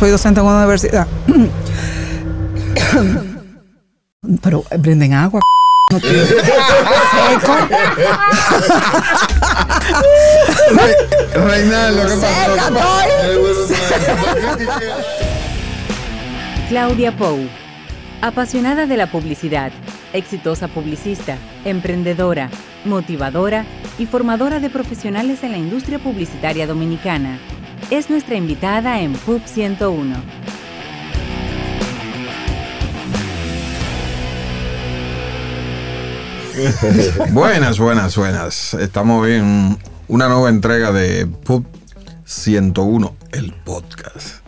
soy docente en una universidad. Pero eh, brinden agua. No te- Seco. Claudia Pou, apasionada de la publicidad, exitosa publicista, emprendedora, motivadora y formadora de profesionales en la industria publicitaria dominicana, es nuestra invitada en PUB 101. Buenas, buenas, buenas. Estamos en una nueva entrega de Pub 101, el podcast.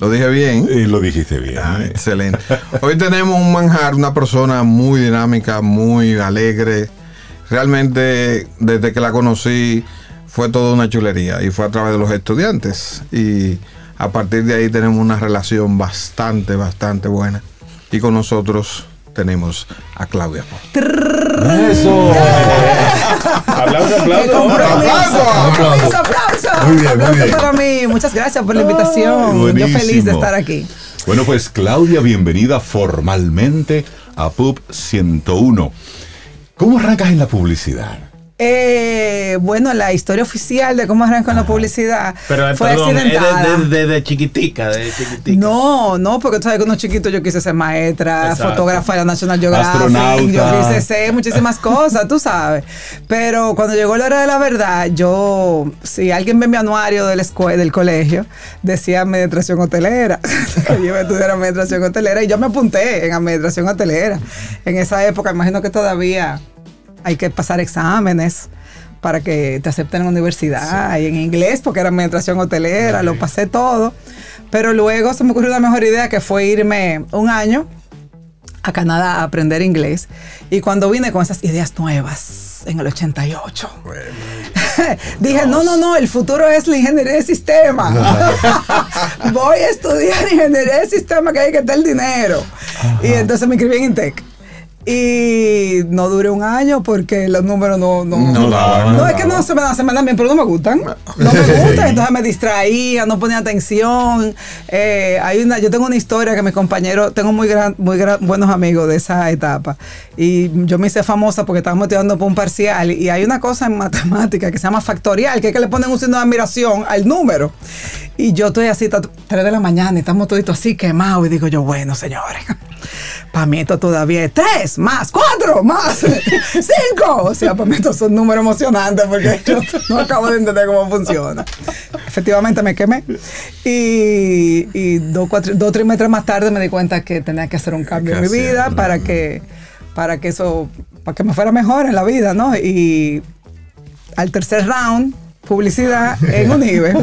¿Lo dije bien? Y lo dijiste bien. Ah, excelente. Hoy tenemos un manjar, una persona muy dinámica, muy alegre. Realmente, desde que la conocí, fue toda una chulería y fue a través de los estudiantes. Y a partir de ahí tenemos una relación bastante, bastante buena. Y con nosotros tenemos a Claudia. Eso. Aplauso, aplauso. ¡Aplauso! Aplauso, aplauso. Muy bien, muy Aplauso bien. para mí. Muchas gracias por la invitación. Yo feliz de estar aquí. Bueno, pues Claudia, bienvenida formalmente a PUB 101. ¿Cómo arrancas en la publicidad? Eh, bueno, la historia oficial de cómo arrancó la publicidad Pero fue perdón, accidentada. de, de- de chiquitica, de chiquitica. No, no, porque tú sabes que uno chiquito yo quise ser maestra, Exacto. fotógrafa de la National Geographic, Astronauta. yo quise ser muchísimas cosas, tú sabes. Pero cuando llegó la hora de la verdad, yo, si alguien ve mi anuario de la escuela, del colegio, decía administración hotelera, yo iba a estudiar administración hotelera y yo me apunté en administración hotelera. En esa época, imagino que todavía hay que pasar exámenes para que te acepten en la universidad y en inglés porque era administración hotelera, lo pasé todo. Pero luego se me ocurrió una mejor idea que fue irme un año a Canadá a aprender inglés. Y cuando vine con esas ideas nuevas en el 88, dije, no, no, no, el futuro es la ingeniería de sistema. Voy a estudiar ingeniería de sistema que hay que estar el dinero. Y entonces me inscribí en Intec. Y no duré un año porque los números no... No, No daban, no, no es que no se me, dan- se me dan bien, pero no me gustan. No me gustan, entonces me distraía, no ponía atención. Eh, hay una, yo tengo una historia que mis compañeros, tengo muy, gran, muy gran- buenos amigos de esa etapa. Y yo me hice famosa porque estábamos estudiando por un parcial. Y hay una cosa en matemática que se llama factorial, que es que le ponen un signo de admiración al número. Y yo estoy así, 3 de la mañana, y estamos toditos así quemados. Y digo yo, bueno, señores, para mí esto todavía es 3, más 4, más 5. O sea, para mí estos son números emocionantes porque yo no acabo de entender cómo funciona. Efectivamente me quemé. Y, y dos, cuatro- dos trimestres más tarde me di cuenta que tenía que hacer un cambio en mi vida para que, para que eso, para que me fuera mejor en la vida, ¿no? Y al tercer round, publicidad en Unive.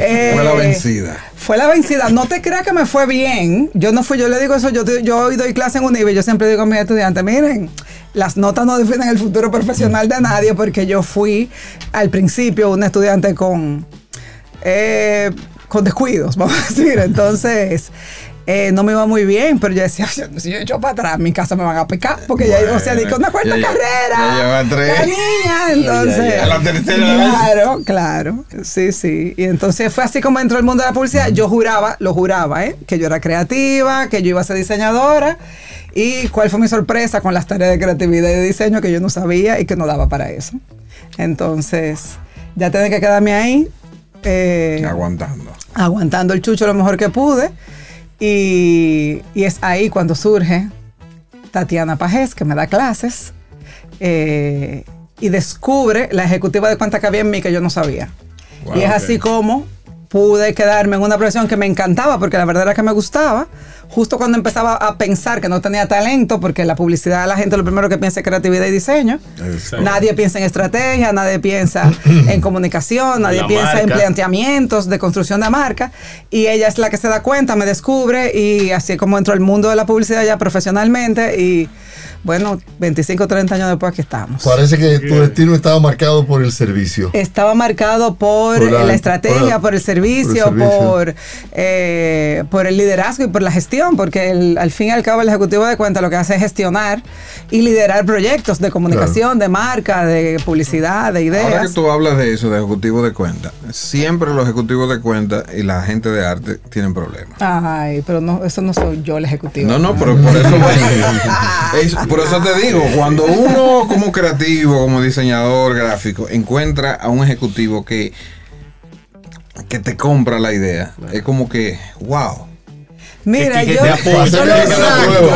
Eh, Fue la vencida. Fue la vencida. No te creas que me fue bien. Yo no fui, yo le digo eso, yo, yo hoy doy clase en Unive, yo siempre digo a mis estudiantes, miren, las notas no definen el futuro profesional de nadie porque yo fui al principio una estudiante con, eh, con descuidos, vamos a decir. Entonces, eh, no me iba muy bien, pero yo decía, si yo echo para atrás, mi casa me van a picar, porque ya, o sea, di que una cuarta ya carrera. ya lleva tres. La niña, entonces. ya, la tercera vez. Claro, claro. Sí, sí. Y entonces fue así como entró el mundo de la publicidad. Yo juraba, lo juraba, ¿eh? Que yo era creativa, que yo iba a ser diseñadora. Y cuál fue mi sorpresa con las tareas de creatividad y de diseño que yo no sabía y que no daba para eso. Entonces, ya tenía que quedarme ahí. eh, Aguantando. aguantando el chucho lo mejor que pude. Y, y es ahí cuando surge Tatiana Pajés, que me da clases, eh, y descubre la ejecutiva de cuenta que había en mí que yo no sabía. Wow, y es así como pude quedarme en una profesión que me encantaba, porque la verdad era que me gustaba. Justo cuando empezaba a pensar que no tenía talento, porque la publicidad la gente lo primero que piensa es creatividad y diseño. Exacto. Nadie piensa en estrategia, nadie piensa en comunicación, nadie La piensa en marca. planteamientos de construcción de marca. Y ella es la que se da cuenta, me descubre y así es como entró al mundo de la publicidad ya profesionalmente. Y bueno, 25, 30 años después aquí estamos. Parece que tu destino estaba marcado por el servicio. Estaba marcado por, Por la- la, estrategia, por la- por el por servicio, Por el servicio. por, eh, por el liderazgo y por la gestión, porque el- al fin y al cabo el ejecutivo de cuenta lo que hace es gestionar y liderar proyectos de comunicación, de marca, de publicidad, de Ahora que ideas. tú hablas de eso, de ejecutivo de cuenta, siempre los ejecutivos de cuenta y la gente de arte tienen problemas. Ay, pero no, eso no soy yo el ejecutivo. No, no, pero por eso, es- por eso te digo, cuando uno como creativo, como diseñador gráfico, encuentra a un ejecutivo que, que te compra la idea, es como que, wow. Mira, yo, yo lo, Que te aprueba. yo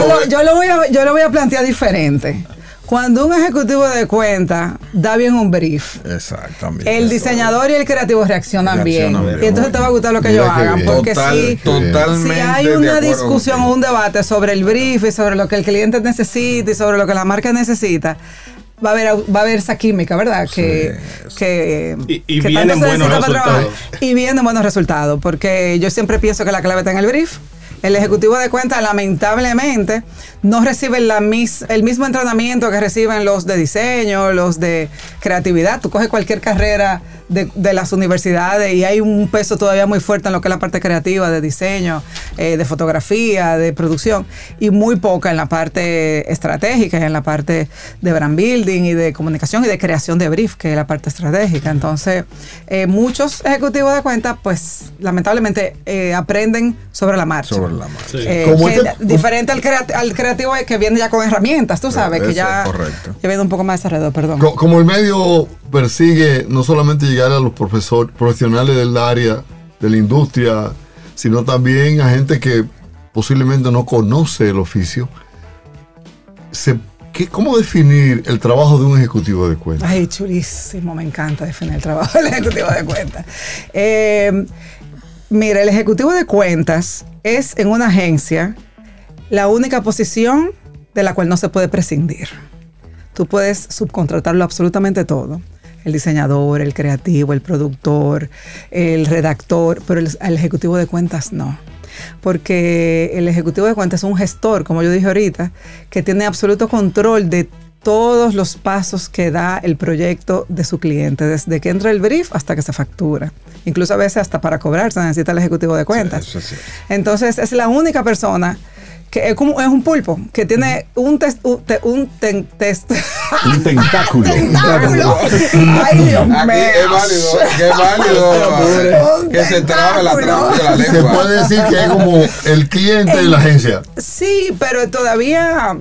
lo- yo lo voy a, yo lo voy a plantear diferente. Cuando un ejecutivo de cuenta da bien un brief, Exactamente. el diseñador y el creativo reaccionan, Reaccionan bien. bien. Y entonces te va a gustar lo que ellos hagan. bien. Porque Total- si, totalmente si hay una discusión o un debate sobre el brief y sobre lo que el cliente necesita y sobre lo que la marca necesita, va a haber, va a haber esa química, ¿verdad? Que, que, Y- y que vienen buenos necesita para trabajar. resultados. Y vienen buenos resultados, porque yo siempre pienso que la clave está en el brief. El ejecutivo de cuenta, lamentablemente, no recibe la mis- el mismo entrenamiento que reciben los de diseño, los de creatividad. Tú coges cualquier carrera de, de las universidades y hay un peso todavía muy fuerte en lo que es la parte creativa, de diseño, eh, de fotografía, de producción, y muy poca en la parte estratégica, en la parte de brand building y de comunicación y de creación de brief, que es la parte estratégica. Entonces, eh, muchos ejecutivos de cuenta, pues lamentablemente eh, aprenden sobre la marcha. Sobre la marcha. Sí. Eh, Como este- diferente al, creat- al creativo que viene ya con herramientas, tú sabes, que ya, es correcto. ya viene un poco más desarrollado, perdón. Co- Como el medio persigue no solamente llegar a los profesor, profesionales del área, de la industria, sino también a gente que posiblemente no conoce el oficio, se- ¿qué- ¿cómo definir el trabajo de un ejecutivo de cuenta? Ay, chulísimo, me encanta definir el trabajo del ejecutivo de cuentas. Eh, mira, el ejecutivo de cuentas es en una agencia la única posición de la cual no se puede prescindir. Tú puedes subcontratarlo absolutamente todo. El diseñador, el creativo, el productor, el redactor, pero el, el ejecutivo de cuentas no. Porque el ejecutivo de cuentas es un gestor, como yo dije ahorita, que tiene absoluto control de todos los pasos que da el proyecto de su cliente, desde que entra el brief hasta que se factura. Incluso a veces hasta para cobrar se necesita el ejecutivo de cuentas. eso. Entonces es la única persona que es como es un pulpo que tiene un test un, te- un ten- test Un tentáculo. tentáculo. Ay, Dios mío. Es válido, que es válido que se trabe la traba de la Se lengua. puede decir que es como el cliente de la agencia. Sí, pero todavía.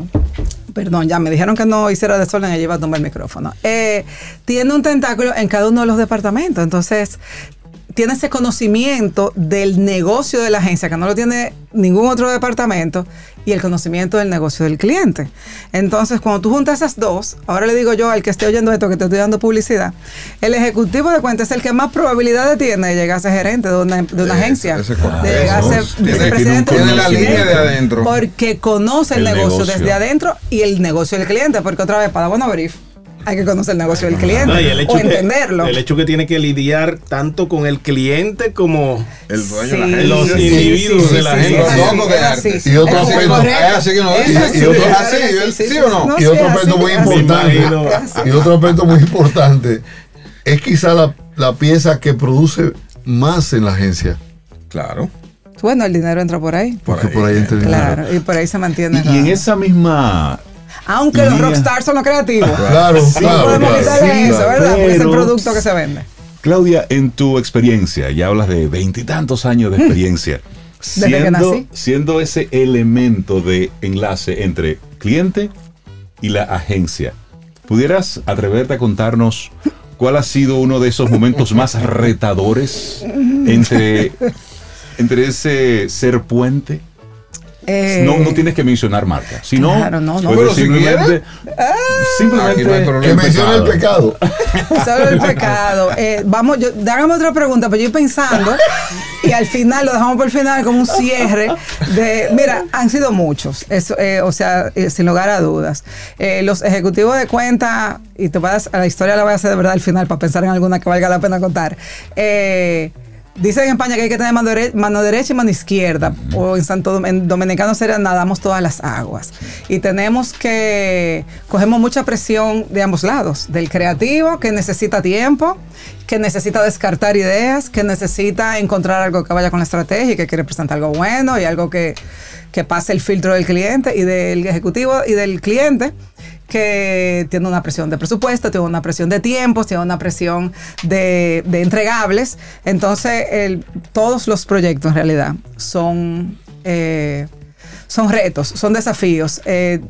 Perdón, ya me dijeron que no hiciera desorden y iba a tomar el micrófono. Eh, tiene un tentáculo en cada uno de los departamentos. Entonces, tiene ese conocimiento del negocio de la agencia que no lo tiene ningún otro departamento y el conocimiento del negocio del cliente. Entonces, cuando tú juntas esas dos, ahora le digo yo al que esté oyendo esto, que te estoy dando publicidad, el ejecutivo de cuentas es el que más probabilidades tiene de llegar a ser gerente de una, de una agencia, ese de llegar a ser vicepresidente. tiene de la un línea de cliente, adentro. Porque conoce el, El negocio, negocio. desde adentro y el negocio del cliente, porque otra vez, para bueno brief, hay que conocer el negocio del cliente No, y el hecho o que- entenderlo. el hecho que tiene que lidiar tanto con el cliente como El dueño Sí, de la agencia. Los sí, individuos sí, de la sí, agencia. sí, Los sí, locos de es arte. así, Y otro aspecto- así que no Y otro- así, ¿sí o no? Y sí, otro aspecto muy importante, y otro aspecto muy importante, es quizá la, la pieza que produce más en la agencia. Claro. Bueno, el dinero entra por ahí. Porque ahí, por ahí entra el dinero. Claro, y por ahí se mantiene. Y, y en esa misma. Aunque los línea- rockstars son los creativos. Claro, No claro, podemos claro. quitarle Sí, eso, claro. ¿verdad? Porque es el Pero- producto que se vende. Claudia, en tu experiencia, ya hablas de veintitantos años de experiencia, Desde que siendo, nací. siendo ese elemento de enlace entre cliente y la agencia, ¿pudieras atreverte a contarnos cuál ha sido uno de esos momentos más retadores entre, entre ese ser puente? Eh, no, no tienes que mencionar marca, sino Claro, no, no. puedes Pero si simplemente, simplemente Aquí no. Que mencione el pecado. Solo el pecado. Eh, vamos, yo, hágame otra pregunta, pero yo pensando, y al final lo dejamos por el final como un cierre de, mira, han sido muchos, eso, eh, o sea, eh, sin lugar a dudas. Eh, los ejecutivos de cuenta, y te vas a la historia la voy a hacer de verdad al final para pensar en alguna que valga la pena contar. Eh, Dicen en España que hay que tener mano, dere- mano derecha y mano izquierda. O en Santo Dom- en Dominicano sería nadamos todas las aguas. Y tenemos que. Cogemos mucha presión de ambos lados. Del creativo que necesita tiempo, que necesita descartar ideas, que necesita encontrar algo que vaya con la estrategia y que quiere presentar algo bueno y algo que, que pase el filtro del cliente y del ejecutivo y del cliente que tiene una presión de presupuesto, tiene una presión de tiempos, tiene una presión de, entregables. Entonces, el- todos los proyectos en realidad son, eh, son retos, son desafíos. Eh,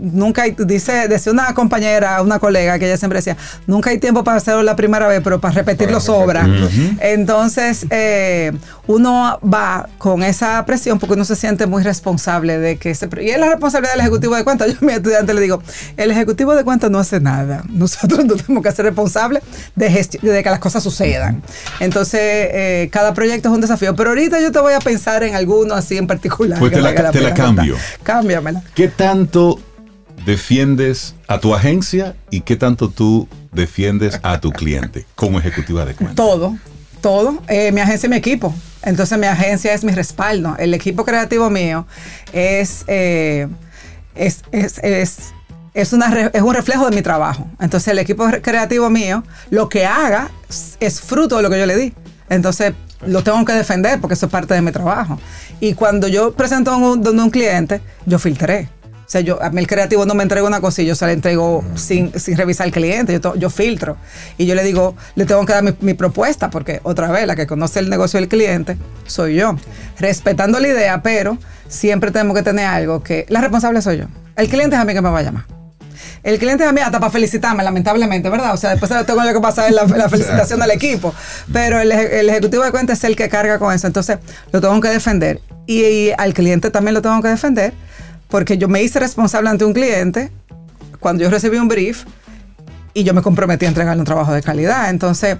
nunca hay, dice, decía una compañera, una colega que ella siempre decía, nunca hay tiempo para hacerlo la primera vez, pero para repetirlo sobra. repetirlo. Entonces, eh, uno va con esa presión porque uno se siente muy responsable de que pro- Y es la responsabilidad del ejecutivo de cuentas. Yo a mi estudiante le digo, el ejecutivo de cuentas no hace nada. Nosotros nos tenemos que ser responsables de, de que las cosas sucedan. Entonces, eh, cada proyecto es un desafío. Pero ahorita yo te voy a pensar en alguno así en particular. Pues que te la- te la cambio. Cámbiamela. ¿Qué tanto defiendes a tu agencia y qué tanto tú defiendes a tu cliente como ejecutiva de cuentas? Todo, todo. Eh, mi agencia y mi equipo. Entonces mi agencia es mi respaldo. El equipo creativo mío es, eh, es, es, es, es una es un reflejo de mi trabajo. Entonces el equipo re- creativo mío, lo que haga es fruto de lo que yo le di. Entonces lo tengo que defender porque eso es parte de mi trabajo. Y cuando yo presento un, donde un cliente, yo filtré. O sea, yo, a mí el creativo no me entrega una cosa y yo se la entrego sin, sin revisar al cliente. Yo, yo filtro. Y yo le digo, le tengo que dar mi, mi propuesta, porque otra vez, la que conoce el negocio del cliente soy yo. Respetando la idea, pero siempre tenemos que tener algo que. La responsable soy yo. El cliente es a mí que me va a llamar. El cliente mí hasta para felicitarme, lamentablemente, ¿verdad? O sea, después tengo yo que pasar en la, la felicitación del equipo. Pero el, eje- el ejecutivo de cuentas es el que carga con eso. Entonces, lo tengo que defender. Y, y al cliente también lo tengo que defender, porque yo me hice responsable ante un cliente cuando yo recibí un brief y yo me comprometí a entregarle un trabajo de calidad. Entonces,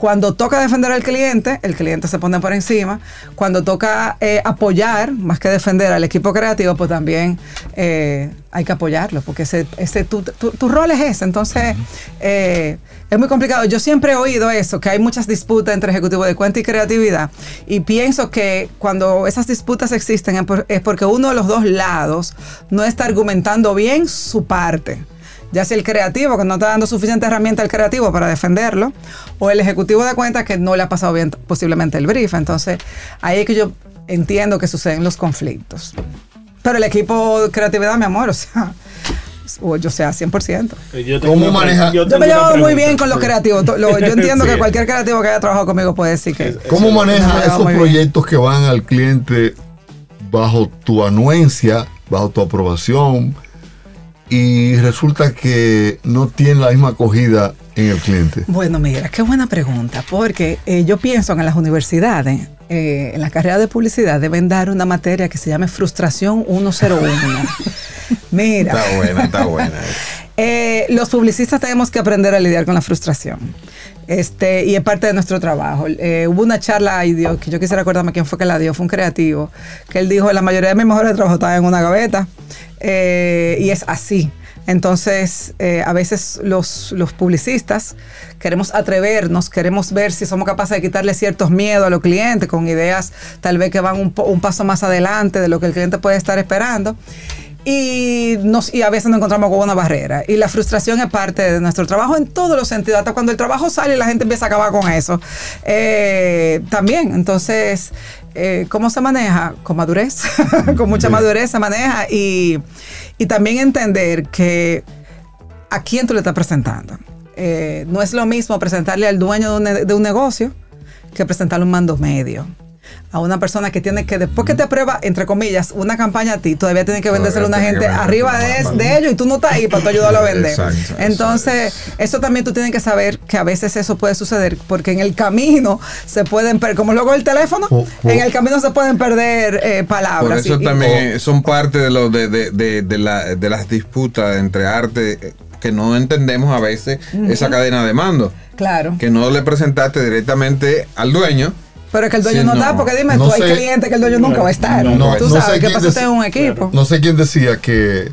cuando toca defender al cliente, el cliente se pone por encima. Cuando toca eh, apoyar, más que defender al equipo creativo, pues también eh, hay que apoyarlo, porque ese, ese, tu, tu- tu rol es ese. Entonces, eh, es muy complicado. Yo siempre he oído eso, que hay muchas disputas entre ejecutivo de cuenta y creatividad. Y pienso que cuando esas disputas existen es por- es porque uno de los dos lados no está argumentando bien su parte ya sea el creativo que no está dando suficiente herramienta al creativo para defenderlo, o el ejecutivo de cuentas que no le ha pasado bien posiblemente el brief. Entonces, ahí es que yo entiendo que suceden los conflictos. Pero el equipo de creatividad, mi amor, o sea, o yo sea 100%. Yo tengo ¿Cómo maneja- yo Yo me llevo muy bien con los creativos. Lo- Yo entiendo Sí. que cualquier creativo que haya trabajado conmigo puede decir que... ¿Cómo llevo esos bien. proyectos que van al cliente bajo tu anuencia, bajo tu aprobación, y resulta que no tienen la misma acogida en el cliente? Bueno, mira, qué buena pregunta, porque eh, yo pienso que en las universidades, eh, en la carrera de publicidad, deben dar una materia que se llame frustración 101. mira, Está buena, está buena. eh, los publicistas tenemos que aprender a lidiar con la frustración. Este, y es parte de nuestro trabajo. Eh, hubo una charla, ay Dios, que yo quisiera acordarme quién fue que la dio, fue un creativo, que él dijo, la mayoría de mis mejores trabajos estaban en una gaveta. Eh, y es así. Entonces, eh, a veces los, los publicistas queremos atrevernos, queremos ver si somos capaces de quitarle ciertos miedos a los clientes con ideas tal vez que van un, paso más adelante de lo que el cliente puede estar esperando. Y, nos, y a veces nos encontramos con una barrera. Y la frustración es parte de nuestro trabajo en todos los sentidos. Hasta cuando el trabajo sale la gente empieza a acabar con eso. Eh, también, entonces, eh, ¿cómo se maneja? Con madurez. con mucha madurez se maneja. Y, y también entender que a quién tú le estás presentando. Eh, no es lo mismo presentarle al dueño de un, de un negocio que presentarle un mando medio. A una persona que tiene que, después que te aprueba, entre comillas, una campaña a ti, todavía tiene que vendérsela a una gente arriba de, de ellos y tú no estás ahí para tú ayudarlo a vender. Exacto, Entonces, eso también tú tienes que saber que a veces eso puede suceder porque en el camino se pueden perder, como luego el teléfono, Oh, oh. en el camino se pueden perder eh, palabras. Por eso y- y- también son parte de, lo, de, de, de, de la- de las disputas entre arte eh, que no entendemos a veces esa cadena de mando. claro. Que no le presentaste directamente al dueño. Pero es que el dueño Sí, no, no. está, porque dime, No tú hay sé. clientes que el dueño nunca va a estar. No, no, tú sabes que en un equipo. No sé quién decía que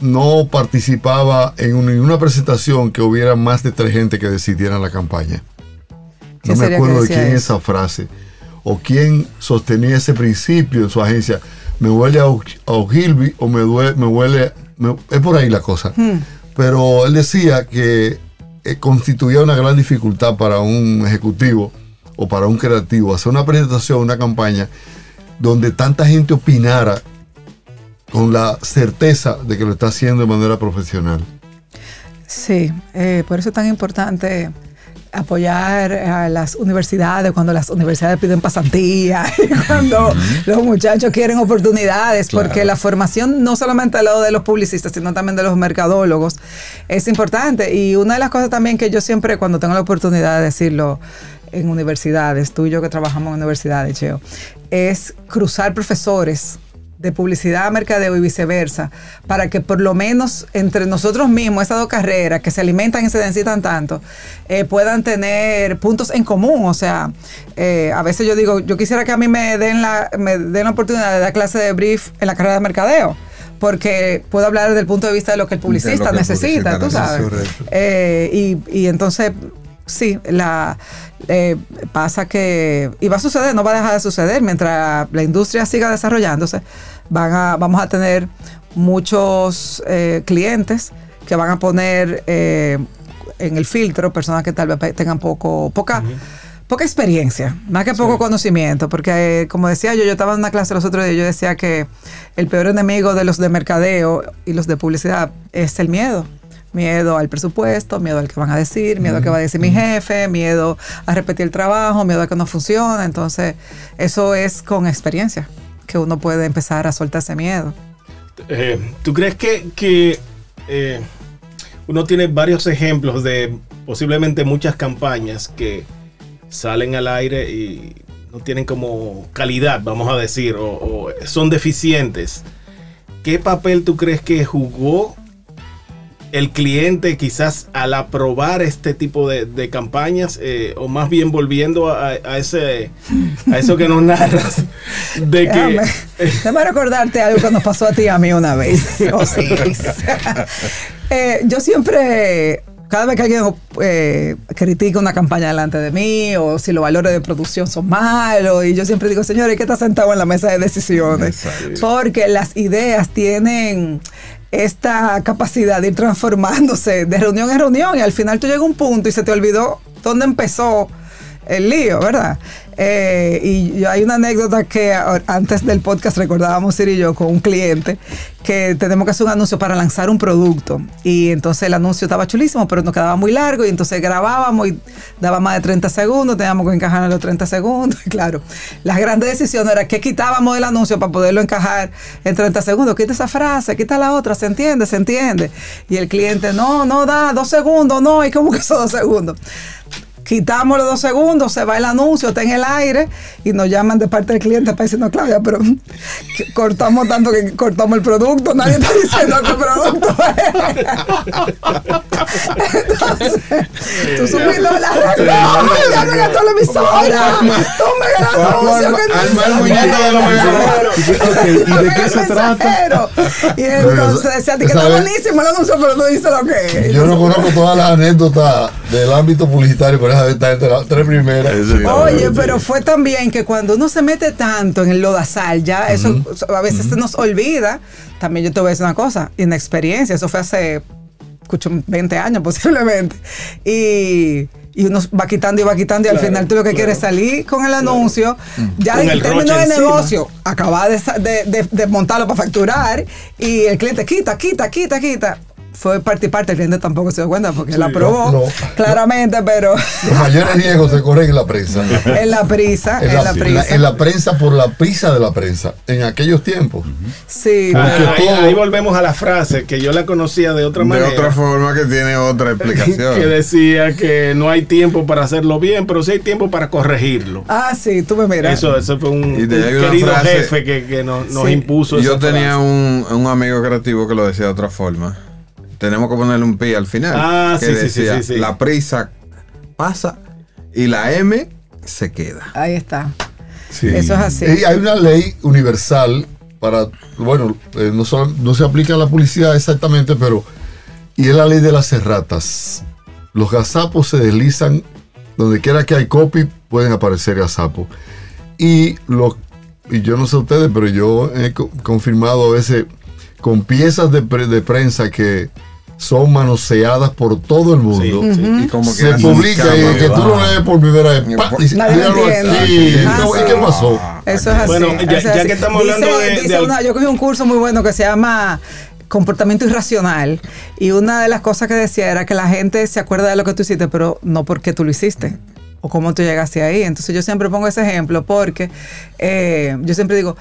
no participaba en ninguna presentación que hubiera más de tres gente que decidieran la campaña. No ¿Quién me acuerdo de quién eso? esa frase. O quién sostenía ese principio en su agencia. Me huele a, a Ogilvy o me, due- me huele... me- es por ahí la cosa. Hmm. Pero él decía que eh, constituía una gran dificultad para un ejecutivo o para un creativo hacer una presentación, una campaña, donde tanta gente opinara con la certeza de que lo está haciendo de manera profesional. Sí, eh, por eso es tan importante apoyar a las universidades cuando las universidades piden pasantía y cuando los muchachos quieren oportunidades, porque la formación no solamente al lado de los publicistas, sino también de los mercadólogos es importante. Y una de las cosas también que yo siempre, cuando tengo la oportunidad de decirlo en universidades, tú y yo que trabajamos en universidades, Cheo, es cruzar profesores de publicidad, mercadeo y viceversa, para que por lo menos entre nosotros mismos, esas dos carreras que se alimentan y se necesitan tanto, eh, puedan tener puntos en común. O sea, eh, a veces yo digo, yo quisiera que a mí me den la, me den la oportunidad de dar clase de brief en la carrera de mercadeo. Porque puedo hablar desde el punto de vista de lo que el publicista el necesita, publicista tú sabes. Eh, y, y entonces, sí, la eh, pasa que, y va a suceder, no va a dejar de suceder, mientras la industria siga desarrollándose, van a, vamos a tener muchos eh, clientes que van a poner eh, en el filtro personas que tal vez tengan poco, poca, poca experiencia, más que poco conocimiento, porque eh, como decía yo, yo estaba en una clase los otros días, yo decía que el peor enemigo de los de mercadeo y los de publicidad es el miedo. Miedo al presupuesto, miedo al que van a decir, miedo a que va a decir mi jefe, miedo a repetir el trabajo, miedo a que no funcione. Entonces, eso es con experiencia que uno puede empezar a soltar ese miedo. Eh, ¿Tú crees que, que, eh, uno tiene varios ejemplos de posiblemente muchas campañas que salen al aire y no tienen como calidad, vamos a decir, o, o son deficientes? ¿Qué papel tú crees que jugó el cliente quizás al aprobar este tipo de, de campañas eh, o más bien volviendo a, a ese a eso que nos narras de que Déjame, déjame recordarte algo que nos pasó a ti y a mí una vez. Osiris. Eh, yo siempre, cada vez que alguien eh, critica una campaña delante de mí o si los valores de producción son malos, y yo siempre digo, señores, que está sentado en la mesa de decisiones? Porque las ideas tienen esta capacidad de ir transformándose de reunión en reunión y al final tú llegas a un punto y se te olvidó dónde empezó el lío, ¿verdad? Eh, y yo- hay una anécdota que antes del podcast recordábamos Siri y yo con un cliente que tenemos que hacer un anuncio para lanzar un producto. Y entonces el anuncio estaba chulísimo pero nos quedaba muy largo y entonces grabábamos y daba más de 30 segundos, teníamos que encajar en los 30 segundos y claro, la grande decisión era que quitábamos del anuncio para poderlo encajar en 30 segundos, quita esa frase, quita la otra, se entiende, se entiende. Y el cliente, no, no da, dos segundos, no, y como que esos dos segundos quitamos los dos segundos, se va el anuncio, está en el aire y nos llaman de parte del cliente para decirnos, Claudia, pero cortamos tanto que cortamos el producto, nadie está diciendo qué producto es. Entonces, tú subiste la no, llamen a toda la emisora, tomen el anuncio. al- que de ¿y de qué se trata? Y entonces decía, que está buenísimo el anuncio, pero no dice lo que es. Yo no conozco todas las anécdotas del ámbito publicitario, pero entre las tres primeras. Oye, pero fue también que cuando uno se mete tanto en el lodazal, ya eso a veces se nos olvida. También yo te voy a decir una cosa, inexperiencia, eso fue hace escucho, 20 años posiblemente. Y, y uno va quitando y va quitando y al final tú lo que claro. quieres es salir con el anuncio, ya Con en el términos roche de encima. negocio, acabar de, de- de- de montarlo para facturar y el cliente quita, quita, quita, quita. Fue parte y parte, el cliente tampoco se dio cuenta porque él aprobó no, no. claramente, pero Los mayores riesgos se corren en la prensa. en la prisa, En en la, la prisa. la- en la prensa por la prisa de la prensa. En aquellos tiempos. Sí, Ah, Porque ahí, todo- ahí volvemos a la frase que yo la conocía de otra De manera. otra forma que tiene otra explicación. que decía que no hay tiempo para hacerlo bien, pero sí hay tiempo para corregirlo. Ah, sí, tú me miras. Eso, eso fue un, de querido frase- jefe que, que nos, nos Sí. impuso. Yo esa tenía frase. un, un amigo creativo que lo decía de otra forma. Tenemos que ponerle un pi al final. Ah, que sí, sí, sí, decía, sí, sí. La prisa pasa y la M se queda. Ahí está. Sí. Eso es así. Y hay una ley universal para, bueno, eh, no, solo- no se aplica a la publicidad exactamente, pero, y es la ley de las erratas. Los gazapos se deslizan donde quiera que hay copy pueden aparecer gazapos. Y, lo, y yo no sé ustedes, pero yo he co- confirmado a veces con piezas de, pre- de prensa que son manoseadas por todo el mundo. Sí, sí. Y como Se que publica y que tú lo lees por primera vez. ¡pa! y Nadie lo míralo entiende. aquí. ¿Y Ah, qué- ¿Y sí. qué pasó? Eso es así. Bueno, ya- que estamos Dice- hablando de- dice de al- una- yo cogí un curso muy bueno que se llama comportamiento irracional y una de las cosas que decía era que la gente se acuerda de lo que tú hiciste, pero no porque tú lo hiciste o cómo tú llegaste ahí. Entonces yo siempre pongo ese ejemplo porque eh, yo siempre digo,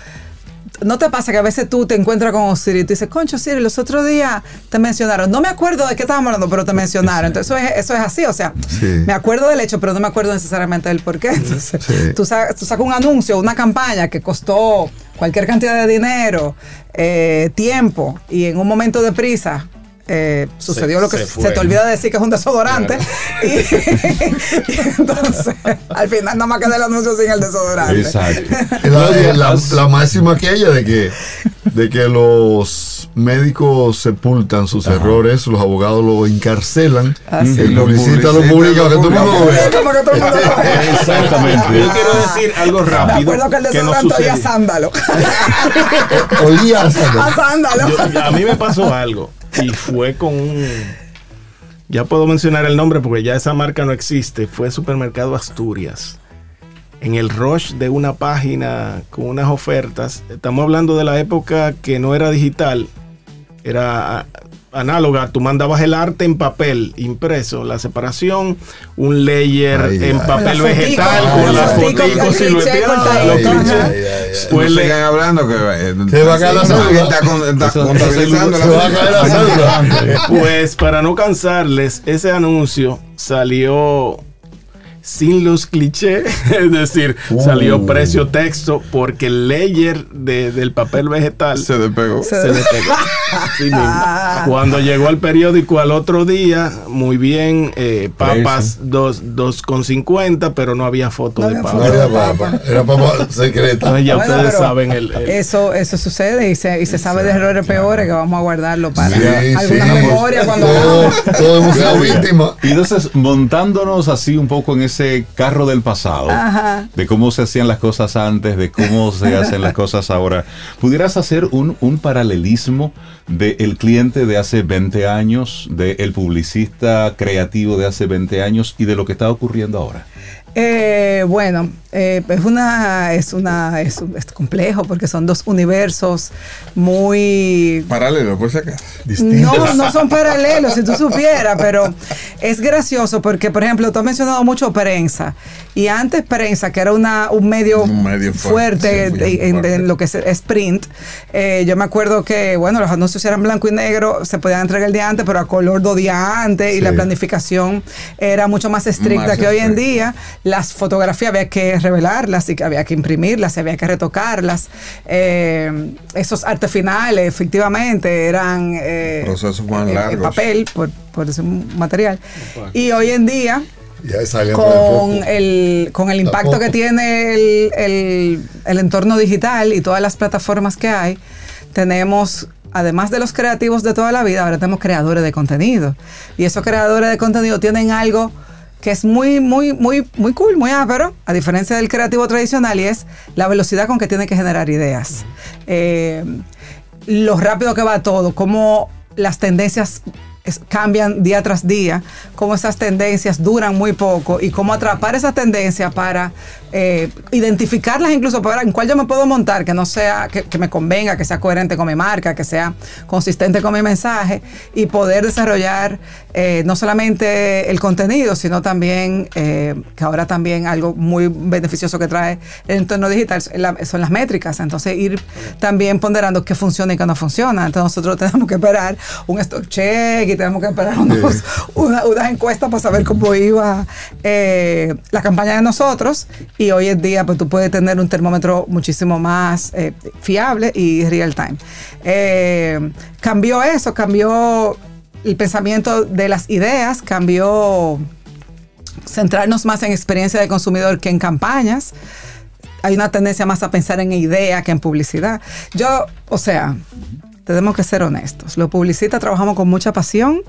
¿No te pasa que a veces tú te encuentras con Osiris y tú dices, concho, Osiris, los otros días te mencionaron? No me acuerdo de qué estábamos hablando, pero te mencionaron. Entonces, eso es, eso es así. O sea, Sí. me acuerdo del hecho, pero no me acuerdo necesariamente del por qué. Entonces, Sí. tú, sa- tú sacas un anuncio, una campaña que costó cualquier cantidad de dinero, eh, tiempo, y en un momento de prisa. Eh, sucedió Se- lo que se te olvida decir que es un desodorante y, y entonces al final nada más queda el anuncio sin el desodorante Exacto. La, máxima aquella de que, de que los médicos sepultan sus errores, los abogados lo encarcelan, Ah, sí. el Lo publicista lo publicita, publica, lo que todo el mundo que. Exactamente. Yo quiero decir algo Me rápido. acuerdo que el que desodorante olía a sándalo. Olía a sándalo. a sándalo. Yo- a mí me pasó algo y fue con un ya puedo mencionar el nombre porque ya esa marca no existe fue Supermercado Asturias. En el rush de una página con unas ofertas estamos hablando de la época que no era digital era análoga tú mandabas el arte en papel impreso la separación un layer Ay, en ay. papel vegetal con las fotos cortadito, los clichés. Pues no sigan hablando que Se va a caer la cédula. Pues para no cansarles, ese anuncio salió sin los clichés, es decir, salió precio texto porque el layer de- del papel vegetal se despegó. se despegó. Mismo. Cuando llegó al periódico al otro día, muy bien, eh, papas dos- 2,50, pero no había foto No de había papa. No era papa, era papa secreta. Entonces ya Bueno, ustedes saben el, el- Eso, eso sucede y se, y se sabe de errores peores que vamos a guardarlo para Sí, alguna sí. memoria cuando Todos todos hemos sido víctimas. Y entonces, montándonos así un poco en ese carro del pasado, Ajá. de cómo se hacían las cosas antes, de cómo se hacen las cosas ahora, ¿pudieras hacer un, un paralelismo del cliente de hace 20 años, del publicista creativo de hace 20 años y de lo que está ocurriendo ahora? Eh, bueno, eh, es una, es una, es, un- es complejo porque son dos universos muy Paralelo, por si acaso. No, no son paralelos, si tú supieras, pero es gracioso porque, por ejemplo, tú has mencionado mucho prensa. Y antes prensa, que era una, un medio, Un medio fuerte, fuerte, sí, en, lo que es, es print, eh, yo me acuerdo que, bueno, los anuncios eran blanco y negro, se podían entregar el día antes, pero a color dos días antes, y la planificación era mucho más estricta Más que hoy en día. Las fotografías había que revelarlas y que había que imprimirlas, y había que retocarlas. Eh, esos artes finales, efectivamente, eran eh, Procesos más en- en largos. papel, por, por ese material. Y hoy en día, con el, con el impacto que tiene el, el- el entorno digital y todas las plataformas que hay, tenemos, además de los creativos de toda la vida, ahora tenemos creadores de contenido. Y esos creadores de contenido tienen algo que es muy, muy, muy, muy cool, muy ápero, a diferencia del creativo tradicional, y es la velocidad con que tiene que generar ideas. Eh, lo rápido que va todo, cómo las tendencias cambian día tras día, cómo esas tendencias duran muy poco y cómo atrapar esas tendencias para eh, identificarlas incluso para en cuál yo me puedo montar, que no sea, que, que me convenga, que sea coherente con mi marca, que sea consistente con mi mensaje y poder desarrollar eh, no solamente el contenido, sino también, eh, que ahora también algo muy beneficioso que trae el entorno digital son las métricas. Entonces ir también ponderando qué funciona y qué no funciona. Entonces nosotros tenemos que esperar un stock check y tenemos que esperar unos- una- unas encuestas para saber cómo iba la campaña de nosotros. Y hoy en día pues tú puedes tener un termómetro muchísimo más eh, fiable y real time. Eh, cambió eso, cambió el pensamiento de las ideas, cambió centrarnos más en experiencia de consumidor que en campañas. Hay una tendencia más a pensar en idea que en publicidad. Yo, o sea, tenemos que ser honestos. Los publicistas trabajamos con mucha pasión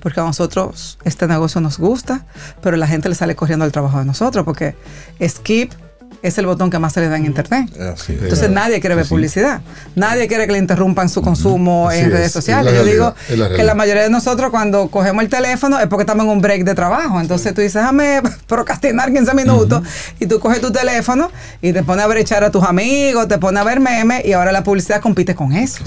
porque a nosotros este negocio nos gusta, pero la gente le sale corriendo al trabajo de nosotros porque skip es el botón que más se le da en internet. Así es. Entonces nadie quiere ver publicidad. Nadie quiere que le interrumpan su consumo Así en es, redes es sociales. Yo digo la que la mayoría de nosotros cuando cogemos el teléfono es porque estamos en un break de trabajo. Entonces tú dices, déjame procrastinar 15 minutos y tú coges tu teléfono y te pones a brechar a tus amigos, te pones a ver memes y ahora la publicidad compite con eso.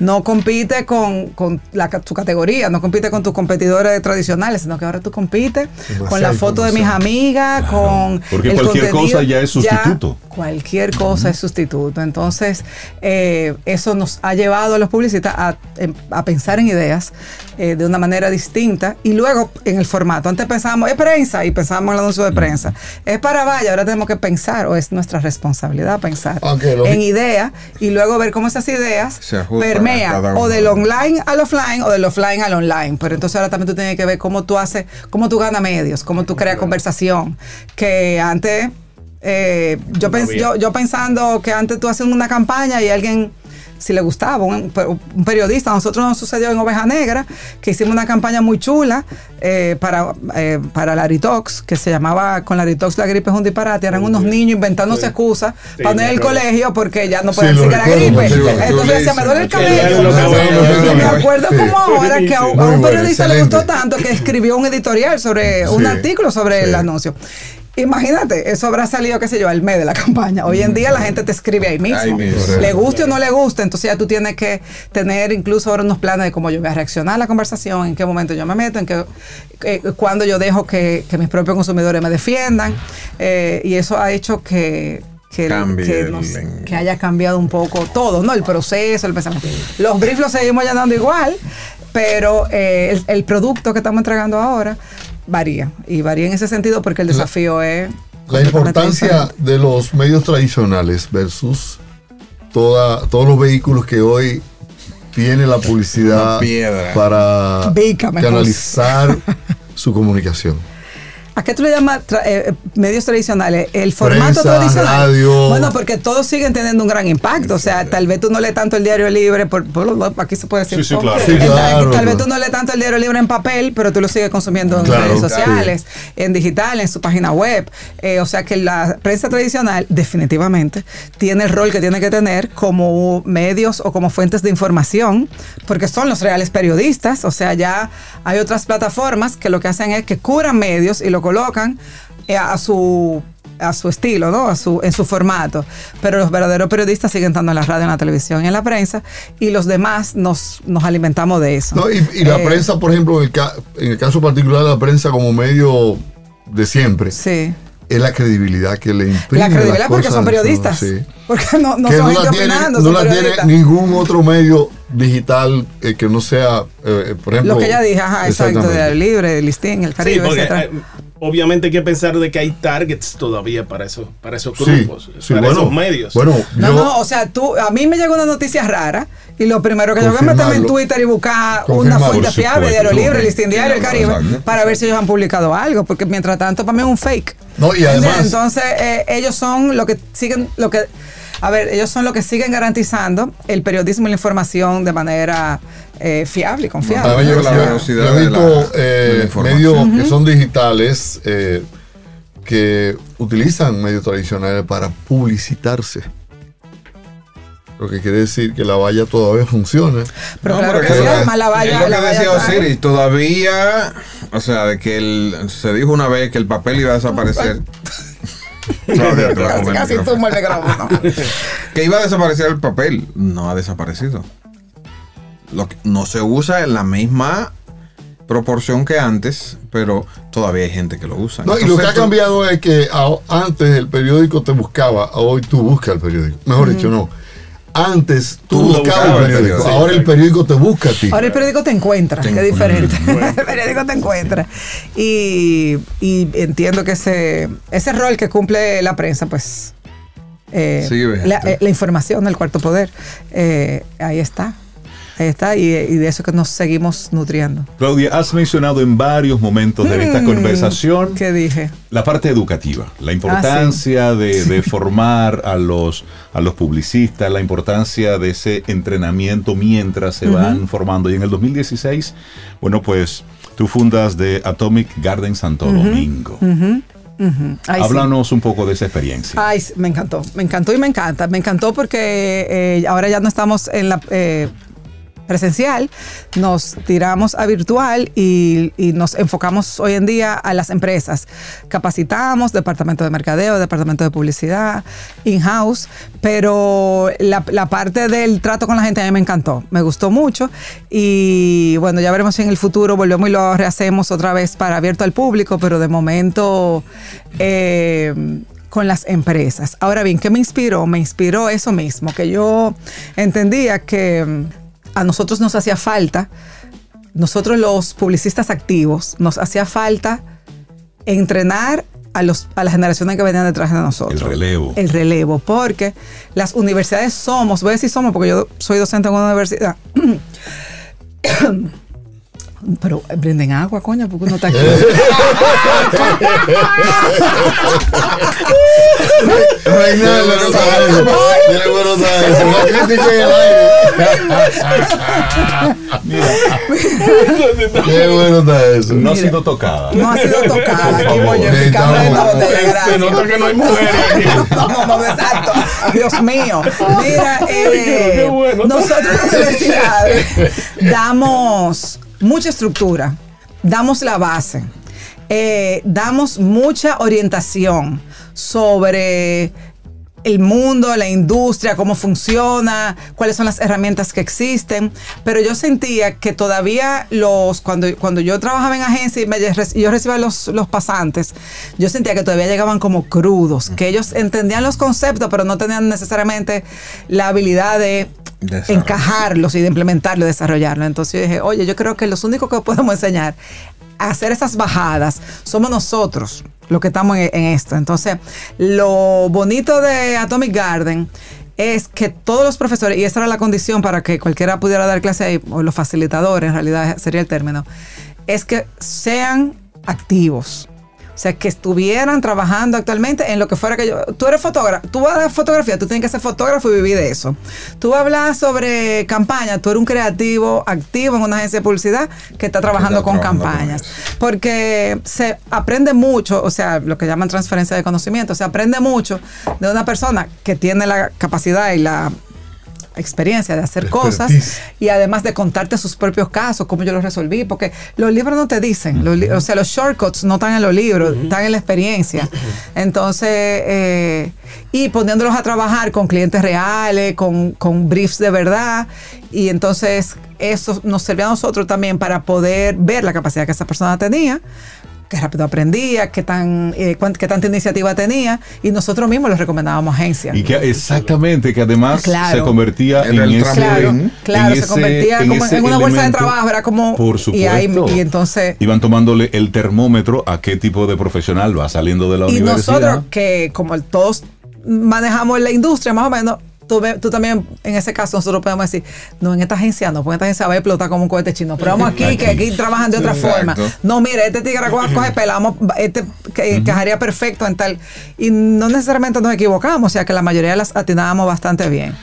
No compite con, con la, tu categoría, no compite con tus competidores tradicionales, sino que ahora tú compites con la foto de mis amigas, con porque el cualquier contenido. cosa ya es sustituto. Cualquier cosa es sustituto. Entonces, eh, eso nos ha llevado a los publicistas a, em, a pensar en ideas eh, de una manera distinta y luego en el formato. Antes pensábamos, es prensa y pensábamos en el anuncio de prensa. Es para vaya, ahora tenemos que pensar, o es nuestra responsabilidad pensar en ideas y luego ver cómo esas ideas permean o del online al offline o del offline al online. Pero entonces ahora también tú tienes que ver cómo tú haces, cómo tú ganas medios, cómo tú creas conversación. Que antes, eh, yo, No pens- yo, yo pensando que antes tú haces una campaña y alguien si le gustaba, un, un periodista, a nosotros nos sucedió en Oveja Negra, que hicimos una campaña muy chula eh, para, eh, para Laritox, que se llamaba Con Laritox la gripe es un disparate, eran unos niños inventándose Sí. excusas Sí, para no ir al colegio porque ya no pueden decir que era gripe. Entonces decía, me duele el cabello. me acuerdo Sí. como ahora que a, un- a bueno, periodista le gustó tanto que escribió un editorial sobre, un artículo sobre sí. el anuncio. Imagínate, eso habrá salido, qué sé yo, al mes de la campaña. Hoy en día la gente te escribe ahí mismo. Ahí mismo. Le guste o no le guste, entonces ya tú tienes que tener incluso ahora unos planes de cómo yo voy a reaccionar a la conversación, en qué momento yo me meto, en qué, eh, cuándo yo dejo que, que mis propios consumidores me defiendan. eh, y eso ha hecho que, que, nos- que haya cambiado un poco todo, ¿no? El proceso, el pensamiento. Los briefs los seguimos llenando igual, pero eh, el, el producto que estamos entregando ahora varía. Y varía en ese sentido porque el desafío es... La importancia de los medios tradicionales versus toda, todos los vehículos que hoy tiene la publicidad para canalizar su comunicación. ¿A qué tú le llamas tra- eh, medios tradicionales? El formato Prensa, tradicional. radio. Bueno, porque todos siguen teniendo un gran impacto. O sea, tal vez tú no lees tanto el diario libre, por, por- aquí se puede decir. Sí, sí, claro. Sí, Eh, tal- claro, tal vez tú no lees tanto el diario libre en papel, pero tú lo sigues consumiendo en Claro, redes sociales, en digital, en su página web. Eh, o sea que la prensa tradicional definitivamente tiene el rol que tiene que tener como medios o como fuentes de información, porque son los reales periodistas. O sea, ya hay otras plataformas que lo que hacen es que curan medios y lo colocan eh, a su a su estilo, ¿no? A su, en su formato. Pero los verdaderos periodistas siguen estando en la radio, en la televisión y en la prensa, y los demás nos, nos alimentamos de eso. No, y, y la Eh, prensa, por ejemplo, en el, ca- en el caso particular de la prensa como medio de siempre, Sí. es la credibilidad que le imprime. La credibilidad las porque cosas, son periodistas. Sí. Porque no, no que son no la tiene, opinando, no son la tiene ningún otro medio digital eh, que no sea, eh, por ejemplo. Lo que ya dije, ajá, exacto, de libre, de listín, el Sí, Caribe, porque etcétera. Obviamente hay que pensar de que hay targets todavía para eso, para esos grupos, sí, para bueno, esos medios. Bueno, No, yo, no, o sea, tú, a mí me llegó una noticia rara y lo primero que yo voy a meterme en. Twitter y buscar una fuente fiable, supuesto. Diario Libre, Listín Diario, el Caribe, para ver si ellos han publicado algo, porque mientras tanto para mí es un fake. no, y además, Entonces, eh, ellos son lo que siguen, lo que, a ver, ellos son lo que siguen garantizando el periodismo y la información de manera eh, fiable y confiable. Además, yo, la velocidad yo he visto eh, medios que son digitales eh, que utilizan medios tradicionales para publicitarse. Lo que quiere decir que la valla todavía funciona. Pero No, claro que sí, además la valla, es lo la que decía Osiris, todavía, o sea, de que el- se dijo una vez que el papel iba a desaparecer. A Casi, casi el micrófono. que iba a desaparecer el papel, no ha desaparecido. Lo que- no se usa en la misma proporción que antes, pero todavía hay gente que lo usa. No, y lo que ha cambiado es que a- antes el periódico te buscaba, hoy tú buscas el periódico. Mejor dicho, no. Antes tú, Tú buscabas el el periódico, ahora el periódico te busca a ti. Ahora el periódico te encuentra, Te es encuentra. diferente. el periódico te encuentra. Y, y entiendo que ese, ese rol que cumple la prensa, pues. eh, la, eh, la información del cuarto poder, eh, ahí está. Ahí está, y, y de eso que nos seguimos nutriendo. Claudia, has mencionado en varios momentos de esta Mm, conversación ¿Qué dije? la parte educativa, Ah, la importancia de, de formar a los, a los publicistas, la importancia de ese entrenamiento mientras se van formando. Y en el 2016, bueno, pues tú fundas de Atomic Garden Santo Domingo. Ay, sí. Háblanos un poco de esa experiencia. Ay, me encantó, me encantó y me encanta. Me encantó porque eh, ahora ya no estamos en la eh, presencial, nos tiramos a virtual y, nos enfocamos hoy en día a las empresas. Capacitamos, departamento de mercadeo, departamento de publicidad, in-house, pero la, parte del trato con la gente a mí me encantó, me gustó mucho y bueno, ya veremos si en el futuro volvemos y lo rehacemos otra vez para abierto al público, pero de momento... eh, con las empresas. Ahora bien, ¿qué me inspiró? Me inspiró eso mismo, que yo entendía que a nosotros nos hacía falta, nosotros los publicistas activos, nos hacía falta entrenar a, los, a las generaciones que venían detrás de nosotros. El relevo. El relevo, porque las universidades somos, voy a decir somos porque yo soy docente en una universidad. Pero eh, brinden agua, coño, porque uno está aquí. Reinaldo, no sabe eso. Mira cómo no sabe eso. Una crítica en el aire. Qué bueno está eso. No ha sido tocada. No ha sido tocada. Aquí voy yo Sí, picando está esta bueno. botella. Se nota que no hay mujeres aquí. No, no, no, exacto. Dios mío. Mira, eh, bueno. nosotros en la universidad damos mucha estructura, damos la base, eh, damos mucha orientación sobre el mundo, la industria, cómo funciona, cuáles son las herramientas que existen. Pero yo sentía que todavía los, cuando, cuando yo trabajaba en agencia y me, yo recibía los, los pasantes, yo sentía que todavía llegaban como crudos, que ellos entendían los conceptos, pero no tenían necesariamente la habilidad de encajarlos y de implementarlo desarrollarlo. Entonces yo dije, oye, yo creo que los únicos que podemos enseñar a hacer esas bajadas somos nosotros los que estamos en esto. Entonces, lo bonito de Atomic Garden es que todos los profesores, y esa era la condición para que cualquiera pudiera dar clase ahí, o los facilitadores, en realidad sería el término, es que sean activos. O sea, que estuvieran trabajando actualmente en lo que fuera que yo. Tú eres fotógrafo, tú vas a dar fotografía, tú tienes que ser fotógrafo y vivir de eso. Tú hablar sobre campaña, tú eres un creativo activo en una agencia de publicidad que está trabajando está con trabajando campañas. Porque se aprende mucho, o sea, lo que llaman transferencia de conocimiento, se aprende mucho de una persona que tiene la capacidad y la experiencia de hacer cosas y además de contarte sus propios casos, cómo yo los resolví, porque los libros no te dicen, los o sea, los shortcuts no están en los libros, están en la experiencia. Entonces, eh, y poniéndolos a trabajar con clientes reales, con, con briefs de verdad, y entonces eso nos servía a nosotros también para poder ver la capacidad que esa persona tenía qué rápido aprendía, qué tan eh, cuán- qué tanta iniciativa tenía y nosotros mismos los recomendábamos a agencias. Y que exactamente, que además Claro. se convertía en el ese, Claro, trampolín. claro, en se ese- convertía en como ese en una bolsa de trabajo, era como Por y, supuesto. ahí- y entonces Iban tomándole el termómetro a qué tipo de profesional va saliendo de la y universidad. nosotros que como todos manejamos la industria más o menos Tú, también, en ese caso, nosotros podemos decir, no, en esta agencia no, porque en esta agencia va a explotar como un cohete chino. Pero vamos aquí, que aquí trabajan de otra Exacto. forma. No, mire, este tigre coge, coge pela, vamos, este que encajaría perfecto en tal. Y no necesariamente nos equivocamos, o sea que la mayoría las atinábamos bastante bien.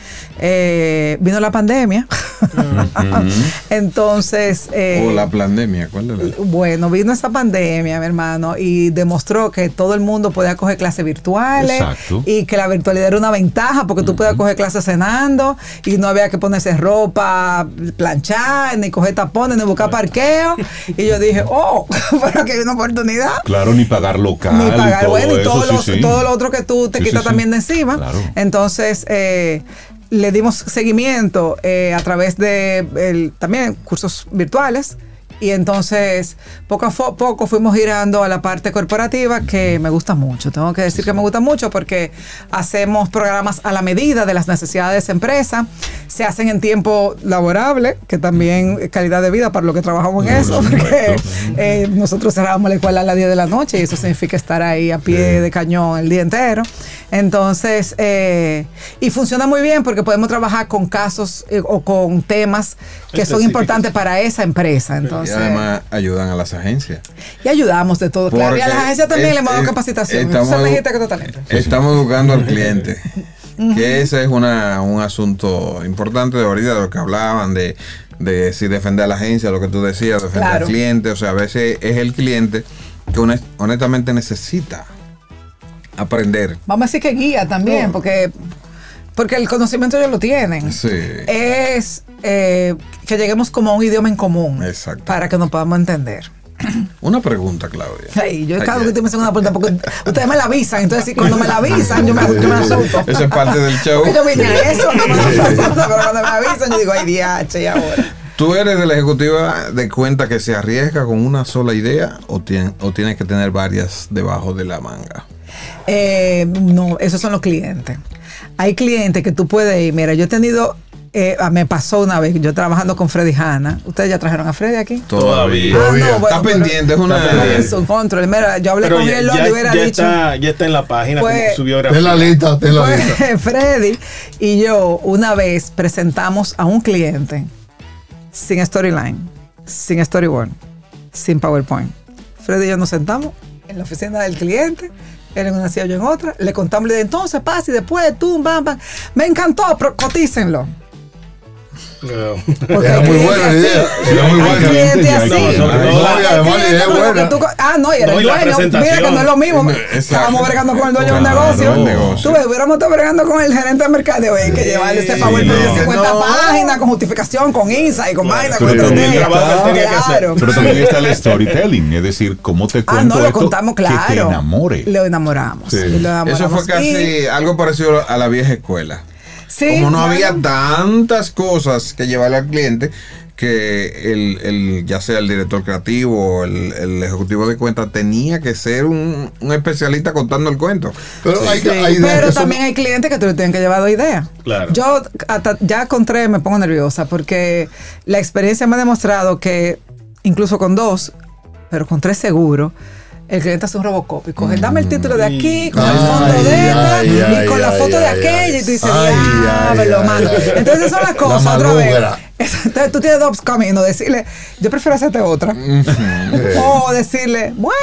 Eh, vino la pandemia. Entonces. eh, O la pandemia, ¿cuál es la? bueno, vino esa pandemia, mi hermano, y demostró que todo el mundo podía coger clases virtuales Exacto. y que la virtualidad era una ventaja porque tú podías coger clases cenando y no había que ponerse ropa, planchar, ni coger tapones, ni buscar parqueo. Y yo dije, oh, pero que hay una oportunidad. Claro, ni pagar local. Ni pagar, todo bueno, y eso, todo, sí, lo, sí. todo lo otro que tú te Sí, quitas también de encima. Claro. Entonces, eh, le dimos seguimiento eh, a través de el- también cursos virtuales. Y entonces, poco a poco fuimos girando a la parte corporativa que me gusta mucho. Tengo que decir que me gusta mucho porque hacemos programas a la medida de las necesidades de esa empresa. se hacen en tiempo laborable, que también es calidad de vida para lo que trabajamos en eso, porque eh, nosotros cerrábamos la escuela a las 10 de la noche y eso significa estar ahí a pie de cañón el día entero. Entonces, eh, y funciona muy bien porque podemos trabajar con casos eh, o con temas que son importantes para esa empresa. Y Entonces, además ayudan a las agencias. y ayudamos de todo. Claro. Y a las agencias también es- le hemos dado es- capacitación. estamos-. Estamos educando al cliente. Que ese es una, un asunto importante de ahorita, de lo que hablaban, de, de si defender a la agencia, lo que tú decías, defender Claro. al cliente. O sea, a veces es el cliente que honest- honestamente necesita aprender. Vamos a decir que guía también, porque, porque el conocimiento ellos lo tienen. Sí. Es eh, que lleguemos como a un idioma en común. Exacto. Para que nos podamos entender. Una pregunta, Claudia. Ay, yo cada vez que tú me haces una pregunta, porque ustedes me la avisan, entonces si cuando me la avisan, yo me, yo me asusto. Eso es parte del show. Porque yo vine a eso, no me asusto, pero cuando me avisan, yo digo, ay, diache, y ahora. ¿Tú eres de la ejecutiva de cuenta que se arriesga con una sola idea o, tien- o tienes que tener varias debajo de la manga? Eh, no, esos son los clientes. Hay clientes que tú puedes ir. Mira, yo he tenido, eh, ah, me pasó una vez, yo trabajando con Freddy Hanna. ¿Ustedes ya trajeron a Freddy aquí? Todavía. Ah, no, Está bueno, pendiente, es una. Es un control. Mira, yo hablé Pero con ya, él, ya- le hubiera ya dicho. está, ya está en la página Pues- su biografía. Ten la lista, ten la Pues, lista. Freddy y yo una vez presentamos a un cliente sin storyline, sin storyboard, sin PowerPoint. Freddy y yo nos sentamos en la oficina del cliente, él en una silla, yo en otra, le contamos, le dije, entonces pasa y después, tú, bam, bam. Me encantó, pero cotícenlo. Porque Era muy buena la idea. Era muy buena. clientes Ya, así. Ah, no, y era el dueño. Mira que no es lo mismo. Estábamos bregando con el dueño de un Claro, negocio. Tú ves, hubiéramos estado bregando con el gerente de mercadeo. Hay que llevarle ese PowerPoint de no. 50 No. páginas con justificación, con insight, con vaina, con estrategia. Claro. Pero también está el storytelling, es decir, cómo te Ah, cuento no, lo contamos que te claro. enamore. Lo enamoramos. Sí. y lo enamoramos. Eso fue casi Y- algo parecido a la vieja escuela. Sí, Como no había tantas cosas que llevarle al cliente, que el, el- ya sea el director creativo o el, el ejecutivo de cuenta tenía que ser un, un especialista contando el cuento. Pero hay, Sí, hay ideas pero son- también hay clientes que te lo tienen que llevar dos ideas. Claro. Yo hasta ya con tres me pongo nerviosa porque la experiencia me ha demostrado que incluso con dos, pero con tres seguro, el cliente hace un Robocop y coge, dame el título de aquí, con el fondo de esta y ay, con la foto de aquella y tú dices, diablo, mano. Entonces son las La cosas otra vez. Entonces tú tienes dos caminos, decirle, yo prefiero hacerte otra. o decirle, bueno,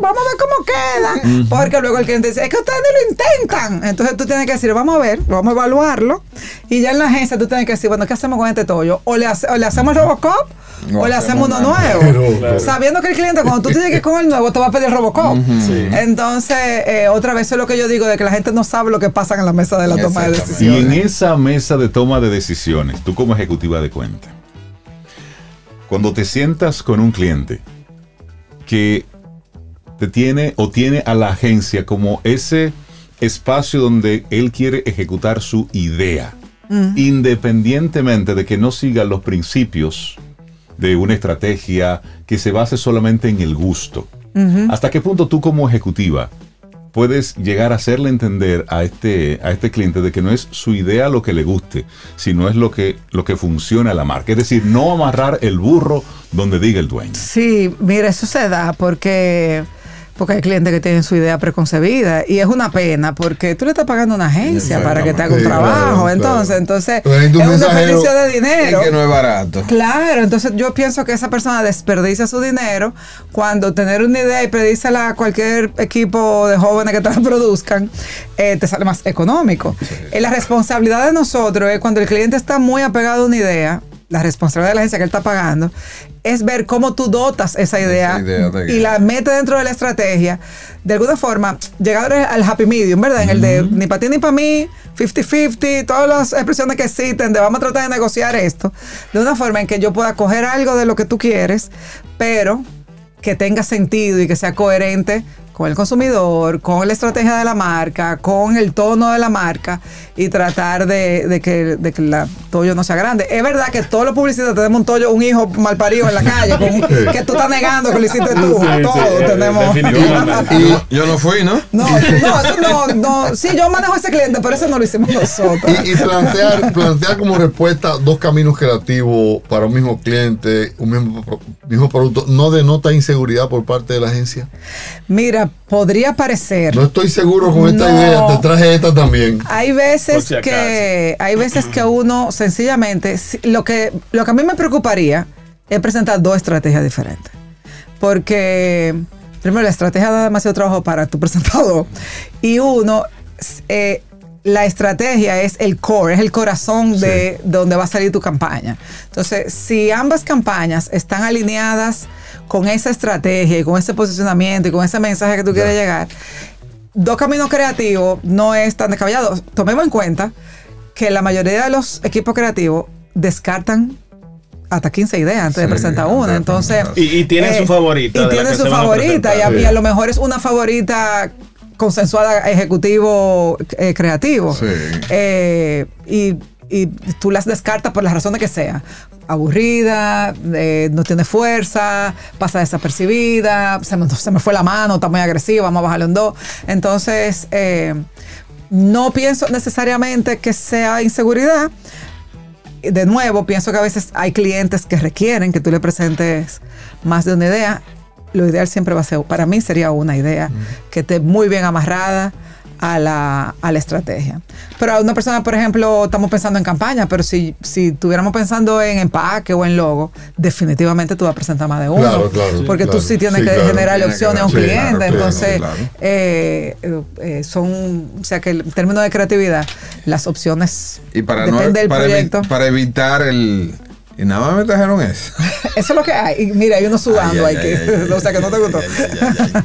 vamos a ver cómo queda. Porque luego el cliente dice, es que ustedes ni lo intentan. Entonces tú tienes que decir, vamos a ver, vamos a evaluarlo. Y ya en la agencia tú tienes que decir, bueno, ¿qué hacemos con este tollo? O le, hace- o le hacemos el Robocop No o le hacemos uno nuevo. Claro. Sabiendo que el cliente, cuando tú te llegues con el nuevo, te va a pedir Robocop. Sí. Entonces, eh, otra vez eso es lo que yo digo, de que la gente no sabe lo que pasa en la mesa de la toma de Exactamente. Y en decisiones. esa mesa de toma de decisiones, tú como ejecutiva de cuenta, cuando te sientas con un cliente que te tiene o tiene a la agencia como ese espacio donde él quiere ejecutar su idea, independientemente de que no siga los principios de una estrategia que se base solamente en el gusto. ¿Hasta qué punto tú como ejecutiva puedes llegar a hacerle entender a este, a este cliente de que no es su idea lo que le guste, sino es lo que, lo que funciona a la marca? Es decir, no amarrar el burro donde diga el dueño. Sí, mira, eso se da porque porque hay clientes que tienen su idea preconcebida y es una pena porque tú le estás pagando a una agencia para que te haga un Sí, trabajo, claro. entonces, entonces es un desperdicio de dinero. que no es barato. Claro, entonces yo pienso que esa persona desperdicia su dinero cuando tener una idea y pedírsela a cualquier equipo de jóvenes que te la produzcan, eh, te sale más económico. Eh, la responsabilidad de nosotros es cuando el cliente está muy apegado a una idea, la responsabilidad de la agencia que él está pagando, es ver cómo tú dotas esa idea, idea de- y la metes dentro de la estrategia. De alguna forma, llegar al happy medium, ¿verdad? En el de ni para ti ni para mí, 50-50, todas las expresiones que existen de vamos a tratar de negociar esto, de una forma en que yo pueda coger algo de lo que tú quieres, pero que tenga sentido y que sea coherente con el consumidor, con la estrategia de la marca, con el tono de la marca y tratar de, de que, de que la no sea grande. Es verdad que todos los publicistas tenemos un tollo, un hijo mal parido en la calle, con- que tú estás negando que lo hiciste tú. Sí, todos tenemos. Y, Yo no fui, ¿no? No, no, eso no, no. Sí, yo manejo ese cliente, pero eso no lo hicimos nosotros. y- y plantear, plantear como respuesta dos caminos creativos para un mismo cliente, un mismo producto, no denota inseguridad por parte de la agencia. Mira, podría parecer. No estoy seguro con esta No. idea, te traje esta también. Hay veces si que hay veces que uno sencillamente lo que lo que a mí me preocuparía es presentar dos estrategias diferentes. Porque primero la estrategia da demasiado trabajo para tu presentador y uno eh, la estrategia es el core, es el corazón de, de donde va a salir tu campaña. Entonces, si ambas campañas están alineadas con esa estrategia y con ese posicionamiento y con ese mensaje que tú quieres llegar, dos caminos creativos no es tan descabellado. Tomemos en cuenta que la mayoría de los equipos creativos descartan hasta 15 ideas antes de presentar una. Entonces. Y- y tiene su favorita, Y tiene su a favorita. Y a, presentar. y a lo mejor es una favorita consensuada ejecutivo eh, creativo. Sí. Eh, y, y tú las descartas por las razones que sea. Aburrida, eh, no tiene fuerza, pasa desapercibida, se me, se me fue la mano, está muy agresiva, vamos a bajarlo en dos. Entonces, no pienso necesariamente que sea inseguridad. De nuevo, pienso que a veces hay clientes que requieren que tú le presentes más de una idea. Lo ideal siempre va a ser, para mí sería una idea que esté muy bien amarrada a la, a la estrategia. Pero a una persona, por ejemplo, estamos pensando en campaña, pero si, si estuviéramos pensando en empaque o en logo, definitivamente tú vas a presentar más de uno. Claro, claro, porque claro. tú sí tienes Sí, que que opciones a un cliente. Entonces, eh, eh, son, o sea que en términos de creatividad, las opciones Y para, no, depende del para, evi- proyecto. para evitar el. Y nada más me trajeron eso. Eso es lo que hay. Y mira, hay uno sudando Ay, ahí ay, que, o sea que no te gustó.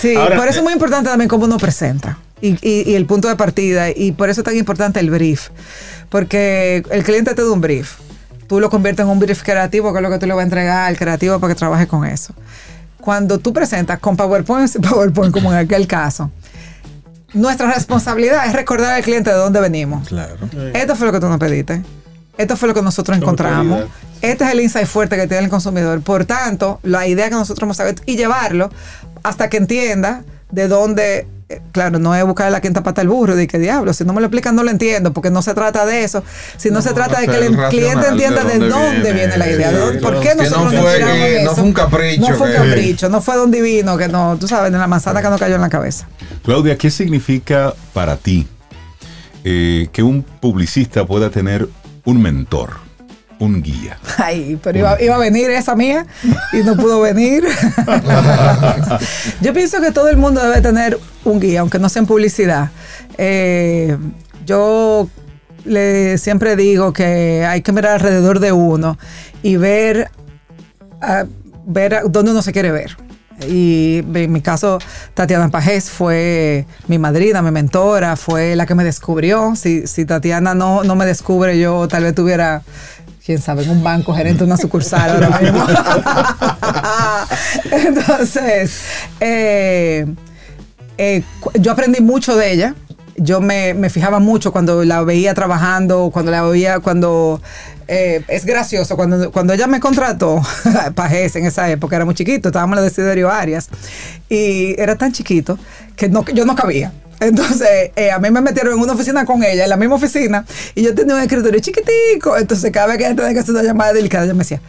Sí, Ahora, por eso eh, es muy importante también cómo uno presenta y, y- y el punto de partida. Y por eso es tan importante el brief. Porque el cliente te da un brief. Tú lo conviertes en un brief creativo, que es lo que tú le vas a entregar al creativo para que trabaje con eso. Cuando tú presentas con PowerPoint, PowerPoint, como en aquel caso, nuestra responsabilidad es recordar al cliente de dónde venimos. Claro. Esto fue lo que tú nos pediste. Esto fue lo que nosotros Con encontramos. calidad. Este es el insight fuerte que tiene el consumidor. Por tanto, la idea que nosotros hemos sabido y llevarlo hasta que entienda de dónde. eh, Claro, no es buscar la quinta pata al burro, de que diablo, si no me lo explican no lo entiendo, porque no se trata de eso, sino se trata de que el cliente entienda de dónde dónde viene, viene, la idea, sí, de dónde- por qué nosotros no nos fue que- en no eso. fue un capricho No fue un que- capricho, no fue de un divino, que no, tú sabes, de la manzana que no cayó en la cabeza. Claudia, ¿qué significa para ti eh, que un publicista pueda tener un mentor, un guía? Ay, pero iba, iba a venir esa mía y no pudo venir. Yo pienso que todo el mundo debe tener un guía, aunque no sea en publicidad. Eh, yo le siempre digo que hay que mirar alrededor de uno y ver, a- ver a dónde uno se quiere ver. Y en mi caso, Tatiana Pajés fue mi madrina, mi mentora, fue la que me descubrió. Si, si Tatiana no, no me descubre, yo tal vez tuviera, quién sabe, en un banco, gerente de una sucursal ahora mismo. Entonces, eh, eh, yo aprendí mucho de ella. Yo me, me fijaba mucho cuando la veía trabajando, cuando la veía, cuando eh, es gracioso, cuando, cuando ella me contrató, Pajés en esa época, era muy chiquito, estábamos en la Desiderio Arias, y era tan chiquito que no, yo no cabía. Entonces, eh, a mí me metieron en una oficina con ella, en la misma oficina, y yo tenía un escritorio chiquitico. Entonces, cada vez que ella tenía que hacer una llamada delicada, ella me decía,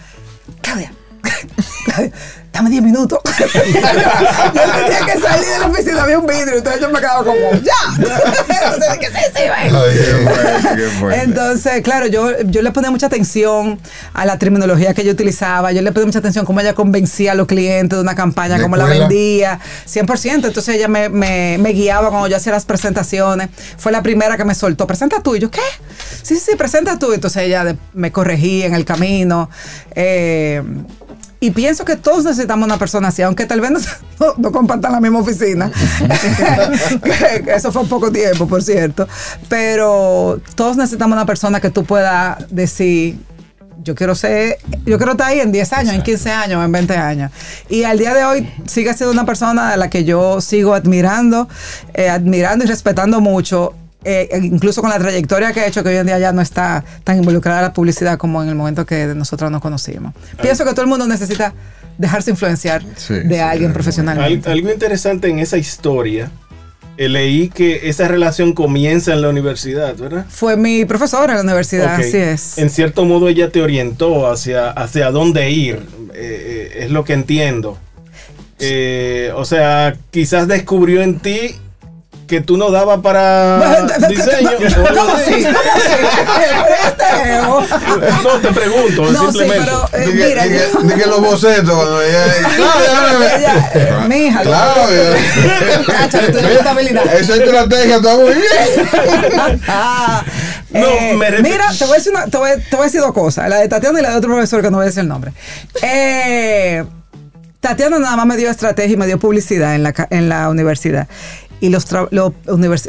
Claudia, Claudia, dame 10 minutos. yo tenía que salir de la oficina, había un vidrio, entonces yo me quedaba como, ¡ya! entonces, ¿qué se sí, ven? Ay, Qué fuerte, qué fuerte. Entonces, claro, yo, yo le ponía mucha atención a la terminología que ella utilizaba, yo le ponía mucha atención cómo ella convencía a los clientes de una campaña, ¿De cómo la vendía, 100%. Entonces ella me, me- me guiaba cuando yo hacía las presentaciones. Fue la primera que me soltó, presenta tú. Y yo, ¿qué? Sí, sí, presenta tú. Entonces ella me corregía en el camino. Eh, y pienso que todos necesitamos una persona así, aunque tal vez no, no- no compartan la misma oficina. Eso fue un poco tiempo, por cierto. Pero todos necesitamos una persona que tú puedas decir, yo quiero ser, yo quiero estar ahí en 10 años, en 15 años, en 20 años. Y al día de hoy sigue siendo una persona a la que yo sigo admirando, eh, admirando y respetando mucho. Eh, incluso con la trayectoria que ha hecho, que hoy en día ya no está tan involucrada la publicidad como en el momento que nosotros nos conocimos. Pienso que todo el mundo necesita dejarse influenciar Sí, de sí, alguien es profesionalmente. Al- algo interesante en esa historia, eh, leí que esa relación comienza en la universidad, ¿verdad? Fue mi profesora en la universidad, así es. En cierto modo ella te orientó hacia, hacia dónde ir, eh, eh, es lo que entiendo. Eh, o sea, quizás descubrió en ti que tú no dabas para diseño. ¿Cómo así. ¿Cómo así? No, te pregunto, No, sí, simplemente. pero eh, mira, que- yo- di que los bocetos cuando ella. Claro, eh, mi hija, Claro. Esa estrategia está muy bien. Ah, No, eh, me refiero- Mira, te voy, a decir una- te, voy, te voy a decir dos cosas. La de Tatiana y la de otro profesor que no voy a decir el nombre. Eh, Tatiana nada más me dio estrategia y me dio publicidad en la, en la universidad. Y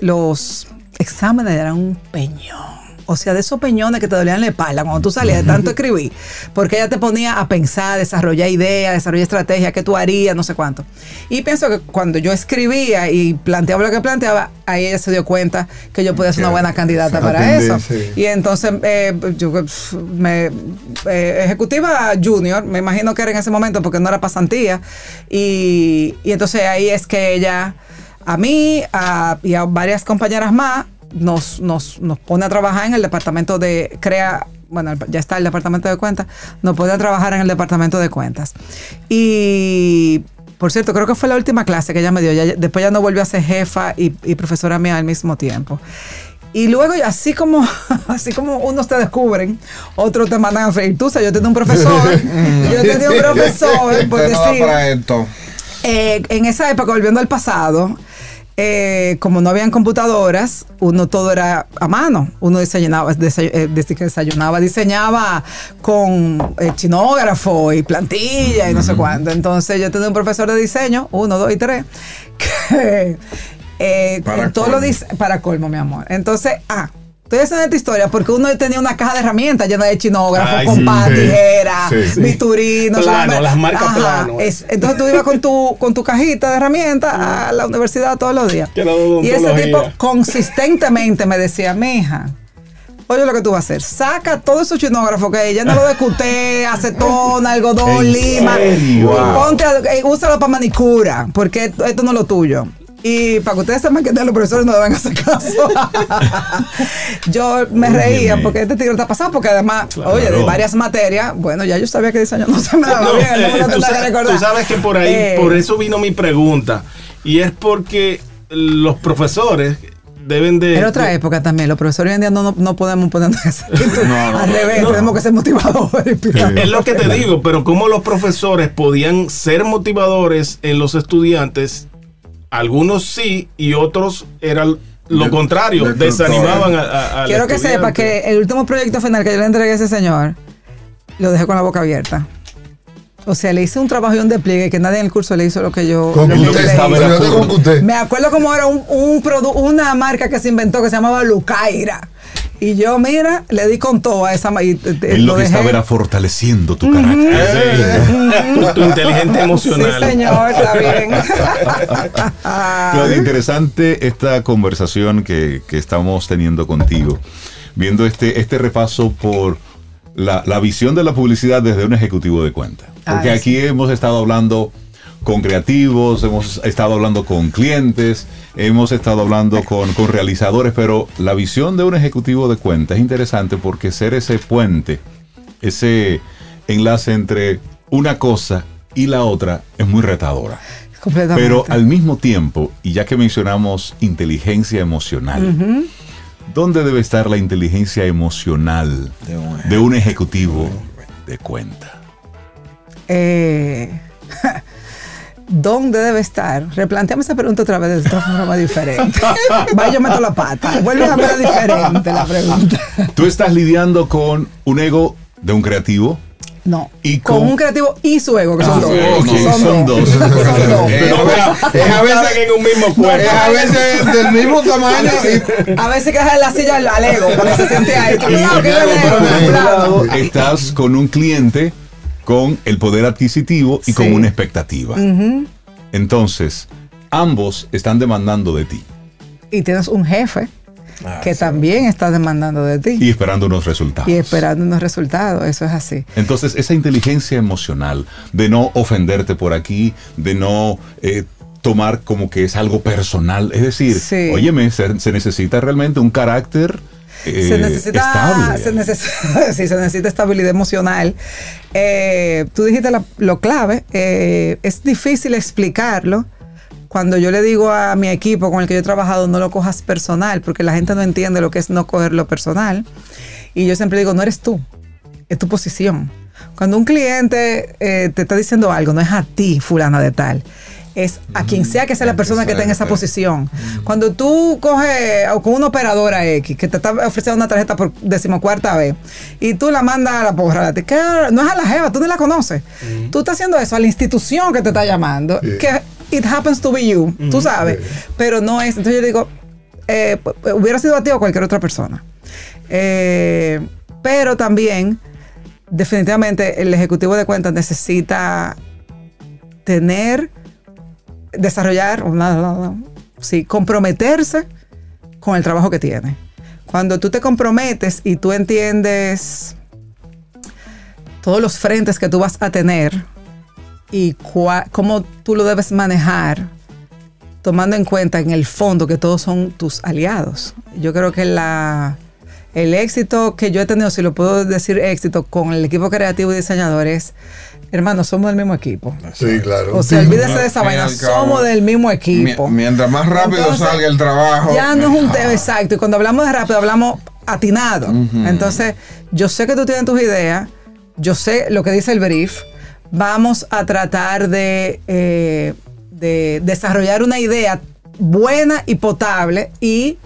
los, exámenes eran un peñón. O sea, de esos peñones que te dolían la espalda cuando tú salías de tanto escribir. Porque ella te ponía a pensar, desarrollar ideas, desarrollar estrategias, qué tú harías, no sé cuánto. Y pienso que cuando yo escribía y planteaba lo que planteaba, ahí ella se dio cuenta que yo podía ser una buena candidata para eso. Y entonces, eh, yo pf, me, eh, ejecutiva junior, me imagino que era en ese momento porque no era pasantía. Y, y entonces ahí es que ella, a mí a- y a varias compañeras más, nos, nos, nos pone a trabajar en el departamento de, crea, bueno, ya está el departamento de cuentas, nos pone a trabajar en el departamento de cuentas. Y por cierto, creo que fue la última clase que ella me dio. Ya- después ya no volvió a ser jefa y, y profesora mía al mismo tiempo. Y luego, así como, así como unos te descubren, otros te mandan a freír. Tú sabes, yo tenía un profesor, yo tenía un profesor, por decir, para esto. eh, en esa época, volviendo al pasado, eh, como no habían computadoras, uno todo era a mano. Uno diseñaba, desa- eh, desayunaba, diseñaba con eh, chinógrafo y plantilla y no sé cuánto. Entonces yo tenía un profesor de diseño, uno, dos y tres, que eh, Para lo colmo. dise- para colmo, mi amor. Entonces, ah. Estoy haciendo esta historia porque uno tenía una caja de herramientas llena de chinógrafo, Ay, compás, sí. tijera, Sí, sí. bisturí, no sé, Plano, las marcas Ajá, plano. es- entonces tú ibas con tu, con tu cajita de herramientas a la universidad todos los días. Y ese tipo consistentemente me decía, mija, oye lo que tú vas a hacer, saca todo esos chinógrafos que ya no lo de cuté, acetón, algodón, ¿En lima, y ponte, eh, úsalo para manicura, porque esto, esto no es lo tuyo. Y para que ustedes sepan que los profesores no deben hacer caso. yo me reía porque este tigre está pasado, porque además, oye, de varias materias, bueno, ya yo sabía que diseño no se me daba No, bien, no me eh, lo tú, sabes, recordar. tú sabes que por ahí, Eh, por eso vino mi pregunta. Y es porque los profesores deben de. Era otra de- época también. Los profesores hoy en día no, no, no podemos ponernos esa. No, no, Al revés, tenemos que ser motivadores. Es lo que te digo, pero como los profesores podían ser motivadores en los estudiantes, algunos sí y otros eran lo De- contrario, desanimaban a, a- al Quiero que sepa que el último proyecto final que yo le entregué a ese señor, lo dejé con la boca abierta. O sea, le hice un trabajo y un despliegue que nadie en el curso le hizo lo que yo, Con lo que yo usted, le hice. Me acuerdo cómo era un, un produ- una marca que se inventó que se llamaba Lucaira. Y yo, mira, le di con todo a esa y, y- Él lo que dejé. estaba era fortaleciendo tu carácter. Sí. tu, tu inteligente emocional. Sí, señor, está bien. Claudia, interesante esta conversación que, que estamos teniendo contigo, viendo este, este repaso por la, la visión de la publicidad desde un ejecutivo de cuenta. Porque Ay, aquí hemos estado hablando con creativos, hemos estado hablando con clientes, hemos estado hablando con, con realizadores, pero la visión de un ejecutivo de cuenta es interesante porque ser ese puente, ese enlace entre una cosa y la otra es muy retadora. Completamente. Pero al mismo tiempo, y ya que mencionamos inteligencia emocional, ¿dónde debe estar la inteligencia emocional De un- de un ejecutivo de cuenta? Eh, ¿Dónde debe estar? Replanteame esa pregunta otra vez de otra forma diferente. Vaya, yo meto la pata. Vuelve a ver diferente la pregunta. Tú estás lidiando con un ego de un creativo. No. Y con, con- un creativo y su ego, que son Ah, dos. ok, Son, son dos. dos. Son dos. Mira, es a veces en un mismo cuerpo. Es a veces del mismo tamaño y A veces que deja la silla al, ego para que se siente ahí. Que Claro, pero otro claro. lado, estás con un cliente con el poder adquisitivo y con una expectativa. Entonces, ambos están demandando de ti. Y tienes un jefe que también está demandando de ti Y esperando unos resultados. y esperando unos resultados. Eso es así. Entonces, esa inteligencia emocional de no ofenderte por aquí, de no eh, tomar como que es algo personal, es decir, Sí. óyeme, se, se necesita realmente un carácter eh, se necesita, estable. se necesita, sí, se necesita estabilidad emocional. Eh, tú dijiste la- lo clave, eh, es difícil explicarlo. Cuando yo le digo a mi equipo con el que yo he trabajado, no lo cojas personal, porque la gente no entiende lo que es no cogerlo personal. Y yo siempre digo, no eres tú, es tu posición. Cuando un cliente eh, te está diciendo algo, no es a ti, fulana de tal, es a quien sea que sea la persona que esté en esa posición. Cuando tú coges o con una operadora X que te está ofreciendo una tarjeta por decimocuarta vez y tú la mandas a la porra, te queda- no es a la jeva, tú ni la conoces. Tú estás haciendo eso a la institución que te está llamando, que it happens to be you, tú sabes, pero no es. Entonces yo digo, eh, hubiera sido a ti o cualquier otra persona. Eh, pero también, definitivamente, el ejecutivo de cuentas necesita tener, desarrollar, sí, comprometerse con el trabajo que tiene. Cuando tú te comprometes y tú entiendes todos los frentes que tú vas a tener y cómo tú lo debes manejar, tomando en cuenta en el fondo que todos son tus aliados. Yo creo que la, el éxito que yo he tenido, si lo puedo decir éxito, con el equipo creativo y diseñadores, hermanos, somos del mismo equipo. Sí, claro. O sea, olvídese de esa vaina, somos del mismo equipo. Mi- Mientras más rápido Entonces, salga el trabajo. Ya no es un tema mejor. exacto. Y cuando hablamos de rápido, hablamos atinado. Entonces, yo sé que tú tienes tus ideas, yo sé lo que dice el brief. Vamos a tratar de, eh, de desarrollar una idea buena y potable y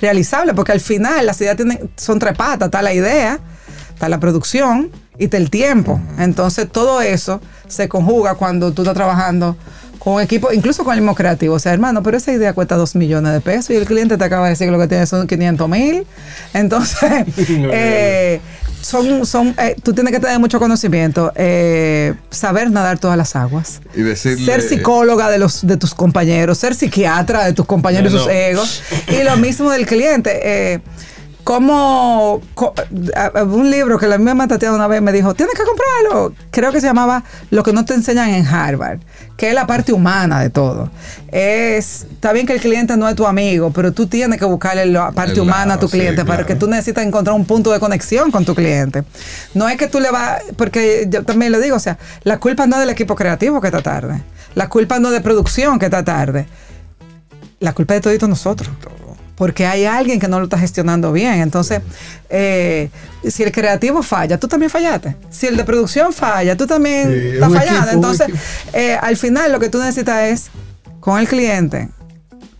realizable, porque al final las ideas tienen, son tres patas. Está la idea, está la producción y el tiempo. Entonces, todo eso se conjuga cuando tú estás trabajando con un equipo, incluso con el mismo creativo. O sea, hermano, pero esa idea cuesta dos millones de pesos y el cliente te acaba de decir que lo que tiene son 500 mil. Entonces, eh, son, son, eh, tú tienes que tener mucho conocimiento, eh, saber nadar todas las aguas. Y decirle. Ser psicóloga de los de tus compañeros, ser psiquiatra de tus compañeros y sus No. egos. Y lo mismo del cliente. Como co- un libro que la misma Tatiana una vez me dijo, tienes que comprarlo. Creo que se llamaba Lo que no te enseñan en Harvard, que es la parte humana de todo. Es, está bien que el cliente no es tu amigo, pero tú tienes que buscarle la parte El humana a tu lado, sí, cliente para claro. que tú necesitas encontrar un punto de conexión con tu cliente. No es que tú le vas, porque yo también lo digo, o sea, la culpa no es del equipo creativo que está tarde, la culpa no es de producción que está tarde, la culpa es de todos nosotros. Porque hay alguien que no lo está gestionando bien. Entonces, eh, si el creativo falla, tú también fallaste. Si el de producción falla, tú también Sí, estás fallando. equipo, Entonces, eh, al final lo que tú necesitas es, con el cliente,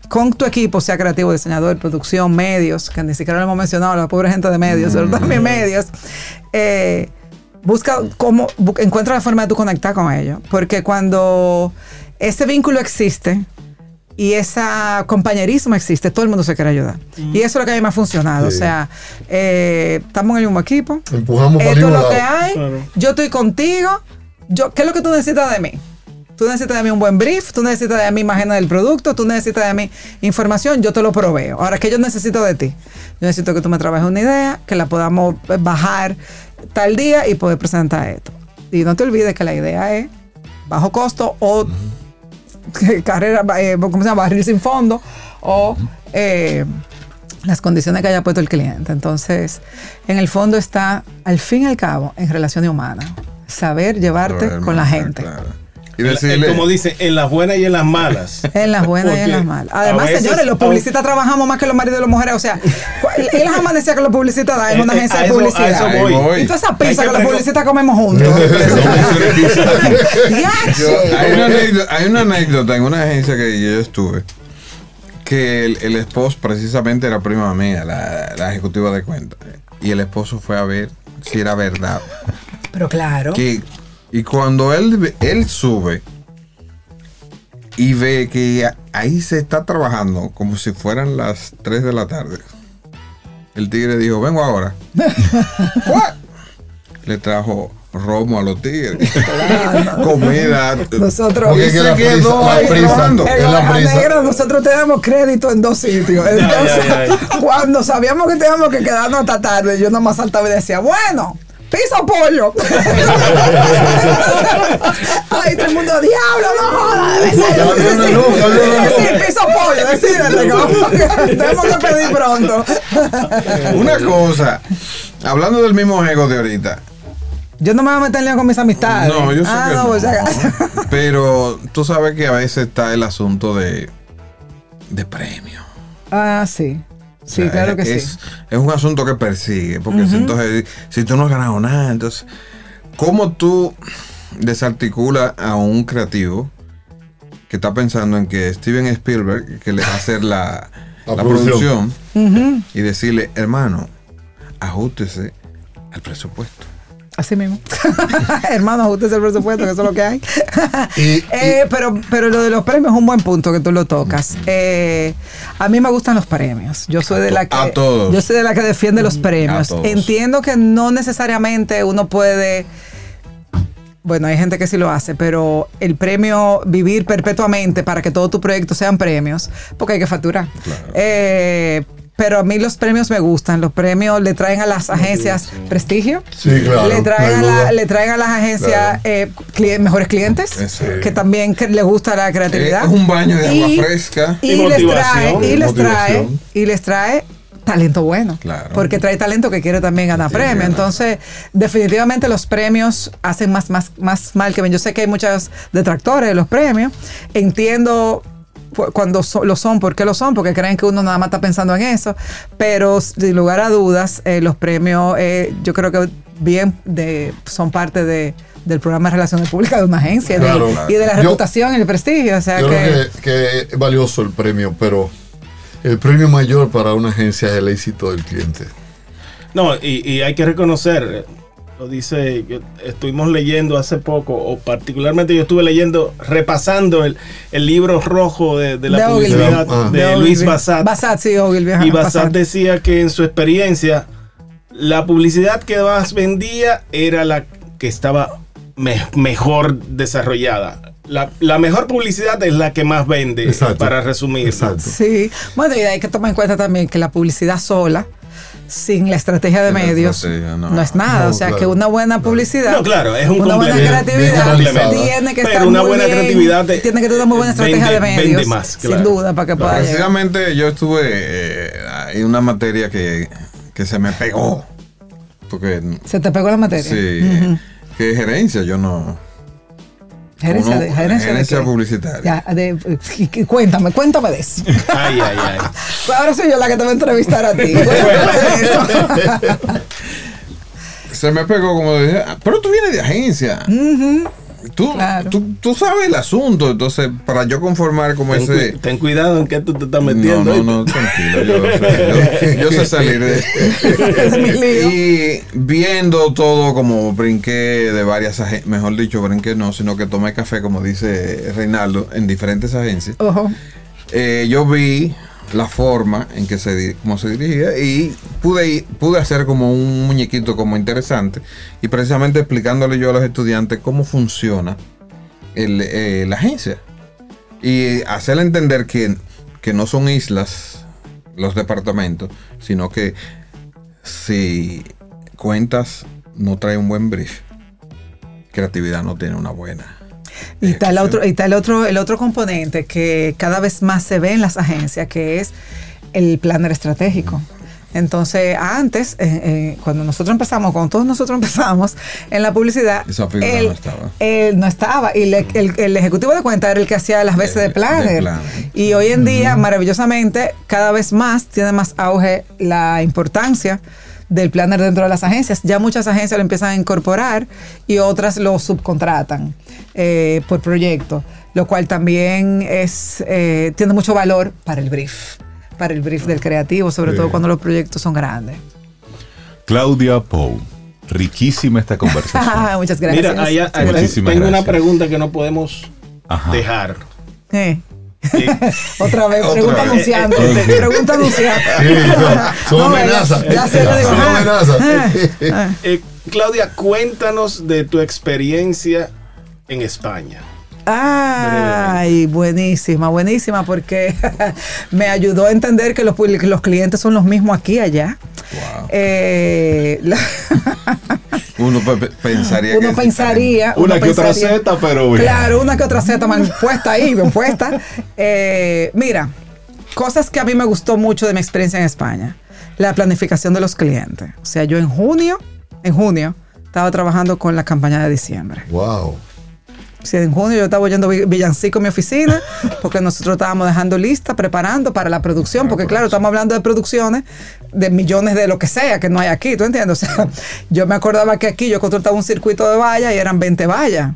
con tu equipo, sea creativo, diseñador, producción, medios, que ni siquiera lo hemos mencionado, la pobre gente de medios, pero también medios, eh, busca cómo, encuentra la forma de tú conectar con ellos. Porque cuando ese vínculo existe y ese compañerismo existe, todo el mundo se quiere ayudar. Y eso es lo que a mí me ha funcionado. Sí. O sea, eh, estamos en el mismo equipo. Empujamos Esto es lo que hay. Claro. Yo estoy contigo. Yo, ¿Qué es lo que tú necesitas de mí? Tú necesitas de mí un buen brief, tú necesitas de mí imagen del producto, tú necesitas de mí información, yo te lo proveo. Ahora, ¿qué yo necesito de ti? Yo necesito que tú me trabajes una idea, que la podamos bajar tal día y poder presentar esto. Y no te olvides que la idea es bajo costo o carrera, eh, ¿cómo se llama? Barril sin fondo o eh, las condiciones que haya puesto el cliente. Entonces, en el fondo está, al fin y al cabo, en relaciones humanas. Saber llevarte con la gente. claro. Y decirle. como dice, en las buenas y en las malas. En las buenas y en las malas. Además, veces- señores, los publicistas trabajamos más que los maridos y las mujeres. O sea, y las amanecías que los publicistas dan en una Eh, eh, agencia a de publicidad. eso voy. voy. Y toda esa pizza que que los publicistas comemos juntos. Yo- hay, una anécdota, hay una anécdota en una agencia que yo estuve que el, el esposo precisamente era prima mía, la, la ejecutiva de cuenta. Y el esposo fue a ver si era verdad. Pero claro. Que, y cuando él, ve- él sube y ve que ahí se está trabajando como si fueran las 3 de la tarde. El tigre dijo, vengo ahora. What? Le trajo romo a los tigres. Comida. Nosotros- Porque se la quedó prisa, la ahí prisa. trabajando. En Es la Oveja prisa. Negra nosotros teníamos crédito en dos sitios. Entonces, ya, ya. cuando sabíamos que teníamos que quedarnos hasta tarde, yo nomás saltaba y decía, bueno, piso pollo. Ay, todo el mundo, diablo, no jodas, sí, piso pollo, decídete, tenemos que pedir pronto. Una cosa, hablando del mismo ego de ahorita. Yo no me voy a meter en con mis amistades. No, yo sé ah, que no, no. ya- Pero tú sabes que a veces está el asunto de, de premio. Ah, sí. Sí, O sea, claro que es, sí. Es un asunto que persigue, porque si, entonces, si tú no has ganado nada, entonces, ¿cómo tú desarticulas a un creativo que está pensando en que Steven Spielberg, que le va a hacer la, La la producción. producción, y decirle, hermano, ajustese al presupuesto? Así mismo. Hermano, ajuste el presupuesto, que eso es lo que hay. Y- Eh, pero, pero lo de los premios es un buen punto que tú lo tocas. Eh, a mí me gustan los premios. Yo soy de la que. A todos. Yo soy de la que defiende los premios. Entiendo que no necesariamente uno puede. Bueno, hay gente que sí lo hace, pero el premio vivir perpetuamente para que todos tus proyectos sean premios, porque hay que facturar. Eh, pero a mí los premios me gustan. Los premios le traen a las agencias prestigio. Sí, claro, Le traen, no a, la- le traen a las agencias eh, cli- mejores clientes Exacto. que también que les gusta la creatividad. Es un baño de agua fresca. Y, Y les trae, y les trae, y les trae talento bueno. Claro. Porque trae talento que quiere también ganar Sí, premio. ganar. Entonces, definitivamente los premios hacen más, más, más mal que bien. Yo sé que hay muchos detractores de los premios. Entiendo cuando so- lo son, por qué lo son, porque creen que uno nada más está pensando en eso. Pero sin lugar a dudas, eh, los premios, eh, yo creo que bien de, son parte de, del programa de relaciones públicas de una agencia y de- Claro. y de la Yo- reputación y el prestigio. O sea Yo que, creo que, que es valioso el premio, pero el premio mayor para una agencia es el éxito del cliente. No, y, y hay que reconocer, eh, lo dice, yo- estuvimos leyendo hace poco, o particularmente yo estuve leyendo, repasando el, el libro rojo de, de la De publicidad Ah. de, de Luis. Bassat. Bassat, sí, Ogilvy. ajá, Y Bassat Bassat. decía que en su experiencia, la publicidad que más vendía era la que estaba me- mejor desarrollada. La, la mejor publicidad es la que más vende, Exacto. para resumir. Exacto. Sí, bueno, y hay que tomar en cuenta también que la publicidad sola, sin la estrategia de Sin medios, estrategia, no. no. es nada. No, o sea, claro. que una buena publicidad, No, claro, es un una buena creatividad tiene que Pero estar una muy buena bien, creatividad tiene que tener una buena estrategia vende- de vende medios, más, sin duda, para que pueda llegar. Precisamente yo estuve eh, en una materia que, que se me pegó. Porque Se te pegó la materia. sí, que es gerencia, yo no. Gerencia, uno- de, gerencia, publicitaria. Ya, de- cuéntame, cuéntame de eso. Ay, ay, ay. Ahora soy yo la que te voy a entrevistar a ti. Se me pegó como dije, "Ah, pero tú vienes de agencia. Tú, Claro. tú, tú sabes el asunto, entonces para yo conformar como Ten, ese... cu- ten cuidado en qué tú te estás No, metiendo. no, no, tranquilo, yo, sé, yo, yo sé salir de... Lío. Y viendo todo como brinqué de varias agencias, mejor dicho, brinqué no, sino que tomé café, como dice Reinaldo, en diferentes agencias. Ojo. Eh, yo vi la forma en que se, cómo se dirigía y pude, pude hacer como un muñequito como interesante y precisamente explicándole yo a los estudiantes cómo funciona el, eh, la agencia y hacerle entender que, que no son islas los departamentos, sino que si cuentas no trae un buen brief, creatividad no tiene una buena. Y está, el otro, y está el otro, el otro componente que cada vez más se ve en las agencias, que es el planner estratégico. Entonces, antes, eh, eh, cuando nosotros empezamos, cuando todos nosotros empezamos en la publicidad, Esa él, no estaba. él no estaba. Y le- el, el ejecutivo de cuenta era el que hacía las veces de De- de planner. planner. Y hoy en día, maravillosamente, cada vez más tiene más auge la importancia del planner dentro de las agencias. Ya muchas agencias lo empiezan a incorporar y otras lo subcontratan eh, por proyecto, lo cual también es eh, tiene mucho valor para el brief, para el brief del creativo, sobre Sí. todo cuando los proyectos son grandes. Claudia Pou. Riquísima esta conversación. Muchas gracias. Mira, ahí- Muchísimas tengo una pregunta que no podemos Ajá. dejar. Eh, Sí. Otra vez, Otra pregunta vez. anunciante. Eh, eh, eh. Pregunta anunciante. Sí, son, son No, amenazas. ya- ya sé, yo digo, son ah, amenazas. ah. Claudia, cuéntanos de tu experiencia en España. Ay, buenísima, buenísima, porque me ayudó a entender que los, clientes son los mismos aquí y allá. Eh, la- Uno pe- pe- pensaría que uno pensaría. Una uno que otra pensaría- Z, pero. Claro, una que otra Z mal puesta ahí, bien puesta. Eh, mira, cosas que a mí me gustó mucho de mi experiencia en España. La planificación de los clientes. O sea, yo en junio, en junio, estaba trabajando con la campaña de diciembre. Wow. En junio yo estaba oyendo vi- villancico en mi oficina porque nosotros estábamos dejando lista, preparando para la producción, porque claro, estamos hablando de producciones de millones de lo que sea que no hay aquí, ¿tú entiendes? O sea, yo me acordaba que aquí yo contrataba un circuito de vallas y eran 20 vallas.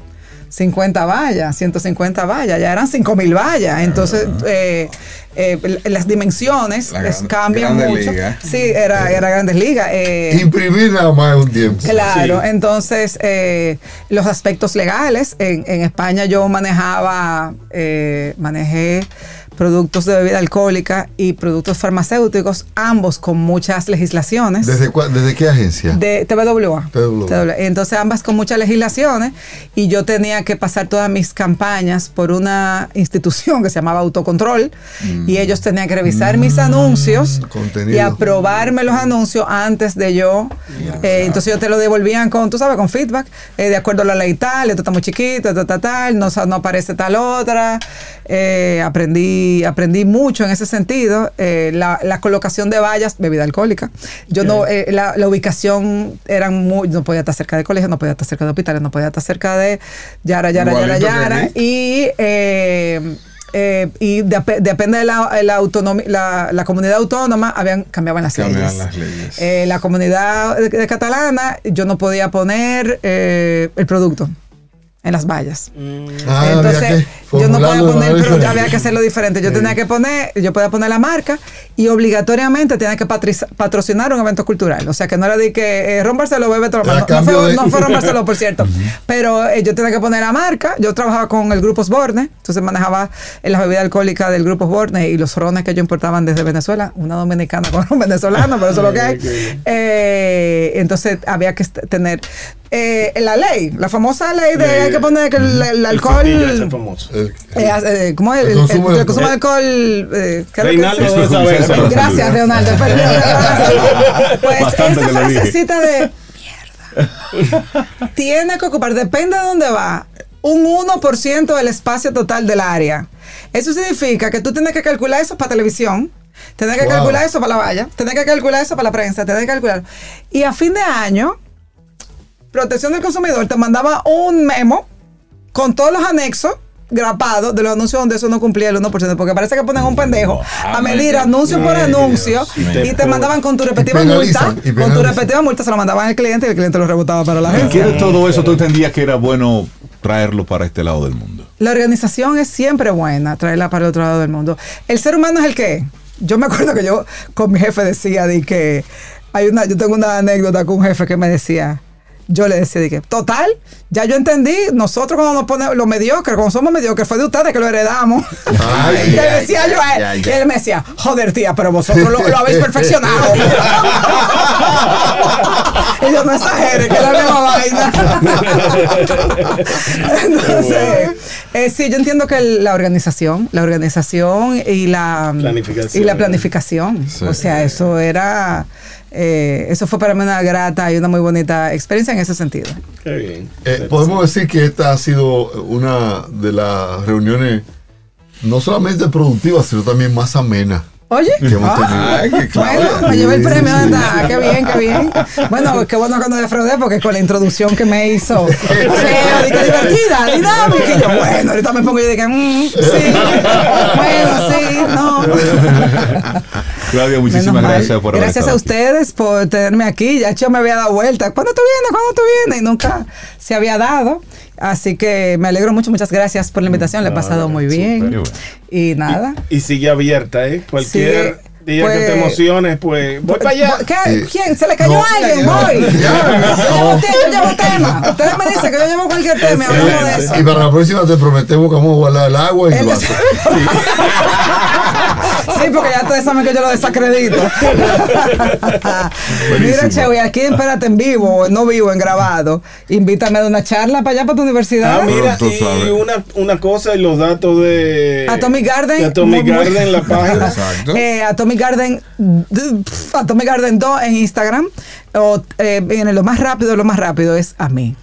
50 vallas, 150 vallas, ya eran 5 mil vallas. Entonces, eh, eh, las dimensiones La les gran- cambian mucho. Ligas. Sí, era, era grandes ligas. eh, Imprimir nada más un tiempo. Claro, Sí. entonces eh, los aspectos legales. En, en España yo manejaba, eh, manejé productos de bebida alcohólica y productos farmacéuticos, ambos con muchas legislaciones. ¿Desde, cua- ¿Desde qué agencia? De TWA. TWA. TWA. Entonces ambas con muchas legislaciones y yo tenía que pasar todas mis campañas por una institución que se llamaba Autocontrol y ellos tenían que revisar mis anuncios contenido. y aprobarme los anuncios antes de yo. eh, entonces yo te lo devolvían con, tú sabes, con feedback, eh, de acuerdo a la ley tal, esto está muy chiquito, esto está tal, no, no aparece tal otra. Eh, aprendí, aprendí mucho en ese sentido. Eh, la, la colocación de vallas, bebida alcohólica. Yo no, eh, la, la ubicación eran muy, no podía estar cerca de colegios, no podía estar cerca de hospitales, no podía estar cerca de Yara, Yara, Yara, Igualito Yara. aquí. Y eh, eh, y dep- depende de la, la, autonomi- la, la comunidad autónoma, habían, cambiaban las Cambiaban leyes. las leyes. Eh, la comunidad de, de catalana, yo no podía poner eh, el producto en las vallas. Ah, había Entonces, yo no podía poner, pero había que hacerlo diferente. Yo tenía que poner, yo podía poner la marca y obligatoriamente tenía que patrocinar un evento cultural. O sea, que no era de que eh, Ron Barceló bebe todo. No, no fue, de- no fue Ron Barceló, por cierto. Pero eh, yo tenía que poner la marca. Yo trabajaba con el grupo Osborne, entonces manejaba eh, las bebidas alcohólicas del grupo Osborne y los rones que ellos importaban desde Venezuela. Una dominicana con un venezolano, pero eso es lo que hay. Eh, entonces había que tener eh, la ley, la famosa ley de hay que poner que el, el alcohol. famoso. El- Eh, eh, ¿Cómo es? El El, consumo el- de el consumo de alcohol. eh, ¿qué es Reinaldo es? eso. Gracias, Leonardo. Pues Bastante esa frasecita de mierda tiene que ocupar, depende de dónde va, un 1% del espacio total del área. Eso significa que tú tienes que calcular eso para televisión. Tienes que Wow. calcular eso para la valla, tienes que calcular eso para la prensa, tienes que calcular. Y a fin de año, Protección del Consumidor te mandaba un memo con todos los anexos grapados de los anuncios donde eso no cumplía el 1%, porque parece que ponen un pendejo a medir anuncio por anuncio y te mandaban con tu respectiva multa, con tu respectiva multa se lo mandaban al cliente y el cliente lo rebotaba para la ¿Qué agencia. de todo eso tú entendías que era bueno traerlo para este lado del mundo? La organización es siempre buena, traerla para el otro lado del mundo. El ser humano es el que. Yo me acuerdo que yo con mi jefe decía de que hay una, yo tengo una anécdota con un jefe que me decía, yo le decía de que, total, ya yo entendí, nosotros cuando nos ponemos lo mediocre, cuando somos mediocres, fue de ustedes que lo heredamos. Ay, y le ay, decía yo a él, ay, y él me decía, joder tía, pero vosotros lo, lo habéis perfeccionado. y yo no exagere, que es la misma vaina. Entonces, eh, sí, yo entiendo que la organización, la organización y la Planificación. Y la planificación. Sí. O sea, eso era, eh, eso fue para mí una grata y una muy bonita experiencia en ese sentido. Qué bien. Eh, podemos decir que esta ha sido una de las reuniones no solamente productivas, sino también más amenas Oye, ah, claro. bueno, me llevé el premio, ¿verdad? Qué bien, qué bien. Bueno, qué bueno que no defraudé porque con la introducción que me hizo, que divertida, dinámica. Y yo, bueno, ahorita me pongo y digo, mm, sí, bueno, sí, no. Claudia, muchísimas Menos mal. gracias por haber Gracias estado a ustedes por tenerme aquí. Ya yo me había dado vuelta. ¿Cuándo tú vienes? ¿Cuándo tú vienes? Y nunca se había dado. Así que me alegro mucho. Muchas gracias por la invitación. Le he No, pasado muy bien. Y nada. Y sigue abierta, ¿eh? Cualquier Sí, día pues- que te emociones, pues voy para allá. ¿Quién? ¿Se le cayó No, a alguien? no, Voy. ya, Yo llevo yo tema. Ustedes me dicen que yo llevo cualquier tema y hablamos de eso. Y para la próxima te prometemos que vamos a guardar el agua y el vaso. Sí, porque ya ustedes saben que yo lo desacredito. Mira, Cheo, y aquí espérate en vivo, no vivo, en grabado. Invítame a una charla para allá, para tu universidad. Ah, mira, y una, una cosa, y los datos de Atomic Garden. de Atomic Garden, la página. Exacto. Eh, Atomic Garden, Atomic Garden 2 en Instagram. O eh, viene lo más rápido, lo más rápido es a mí.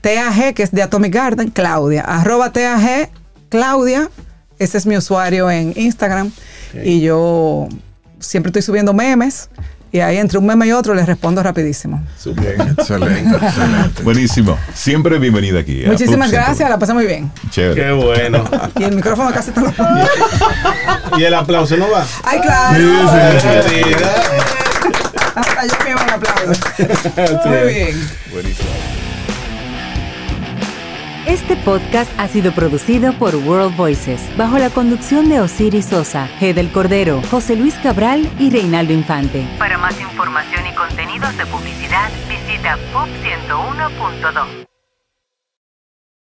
TAG, que es de Atomic Garden, Claudia. Arroba TAG, Claudia. Ese es mi usuario en Instagram. Y yo siempre estoy subiendo memes. Y ahí entre un meme y otro les respondo rapidísimo. Súper. Excelente, excelente. Buenísimo. Siempre bienvenida aquí. a Muchísimas gracias, la pasé muy bien. Chévere. Qué bueno. Y el micrófono casi está. ¿Y el aplauso no va? ¡Ay, claro! Bienvenida. Hasta yo mismo me aplaudo. Muy bien. Este podcast ha sido producido por World Voices, bajo la conducción de Osiris Sosa, G. del Cordero, José Luis Cabral y Reinaldo Infante. Para más información y contenidos de publicidad, visita pop101.do.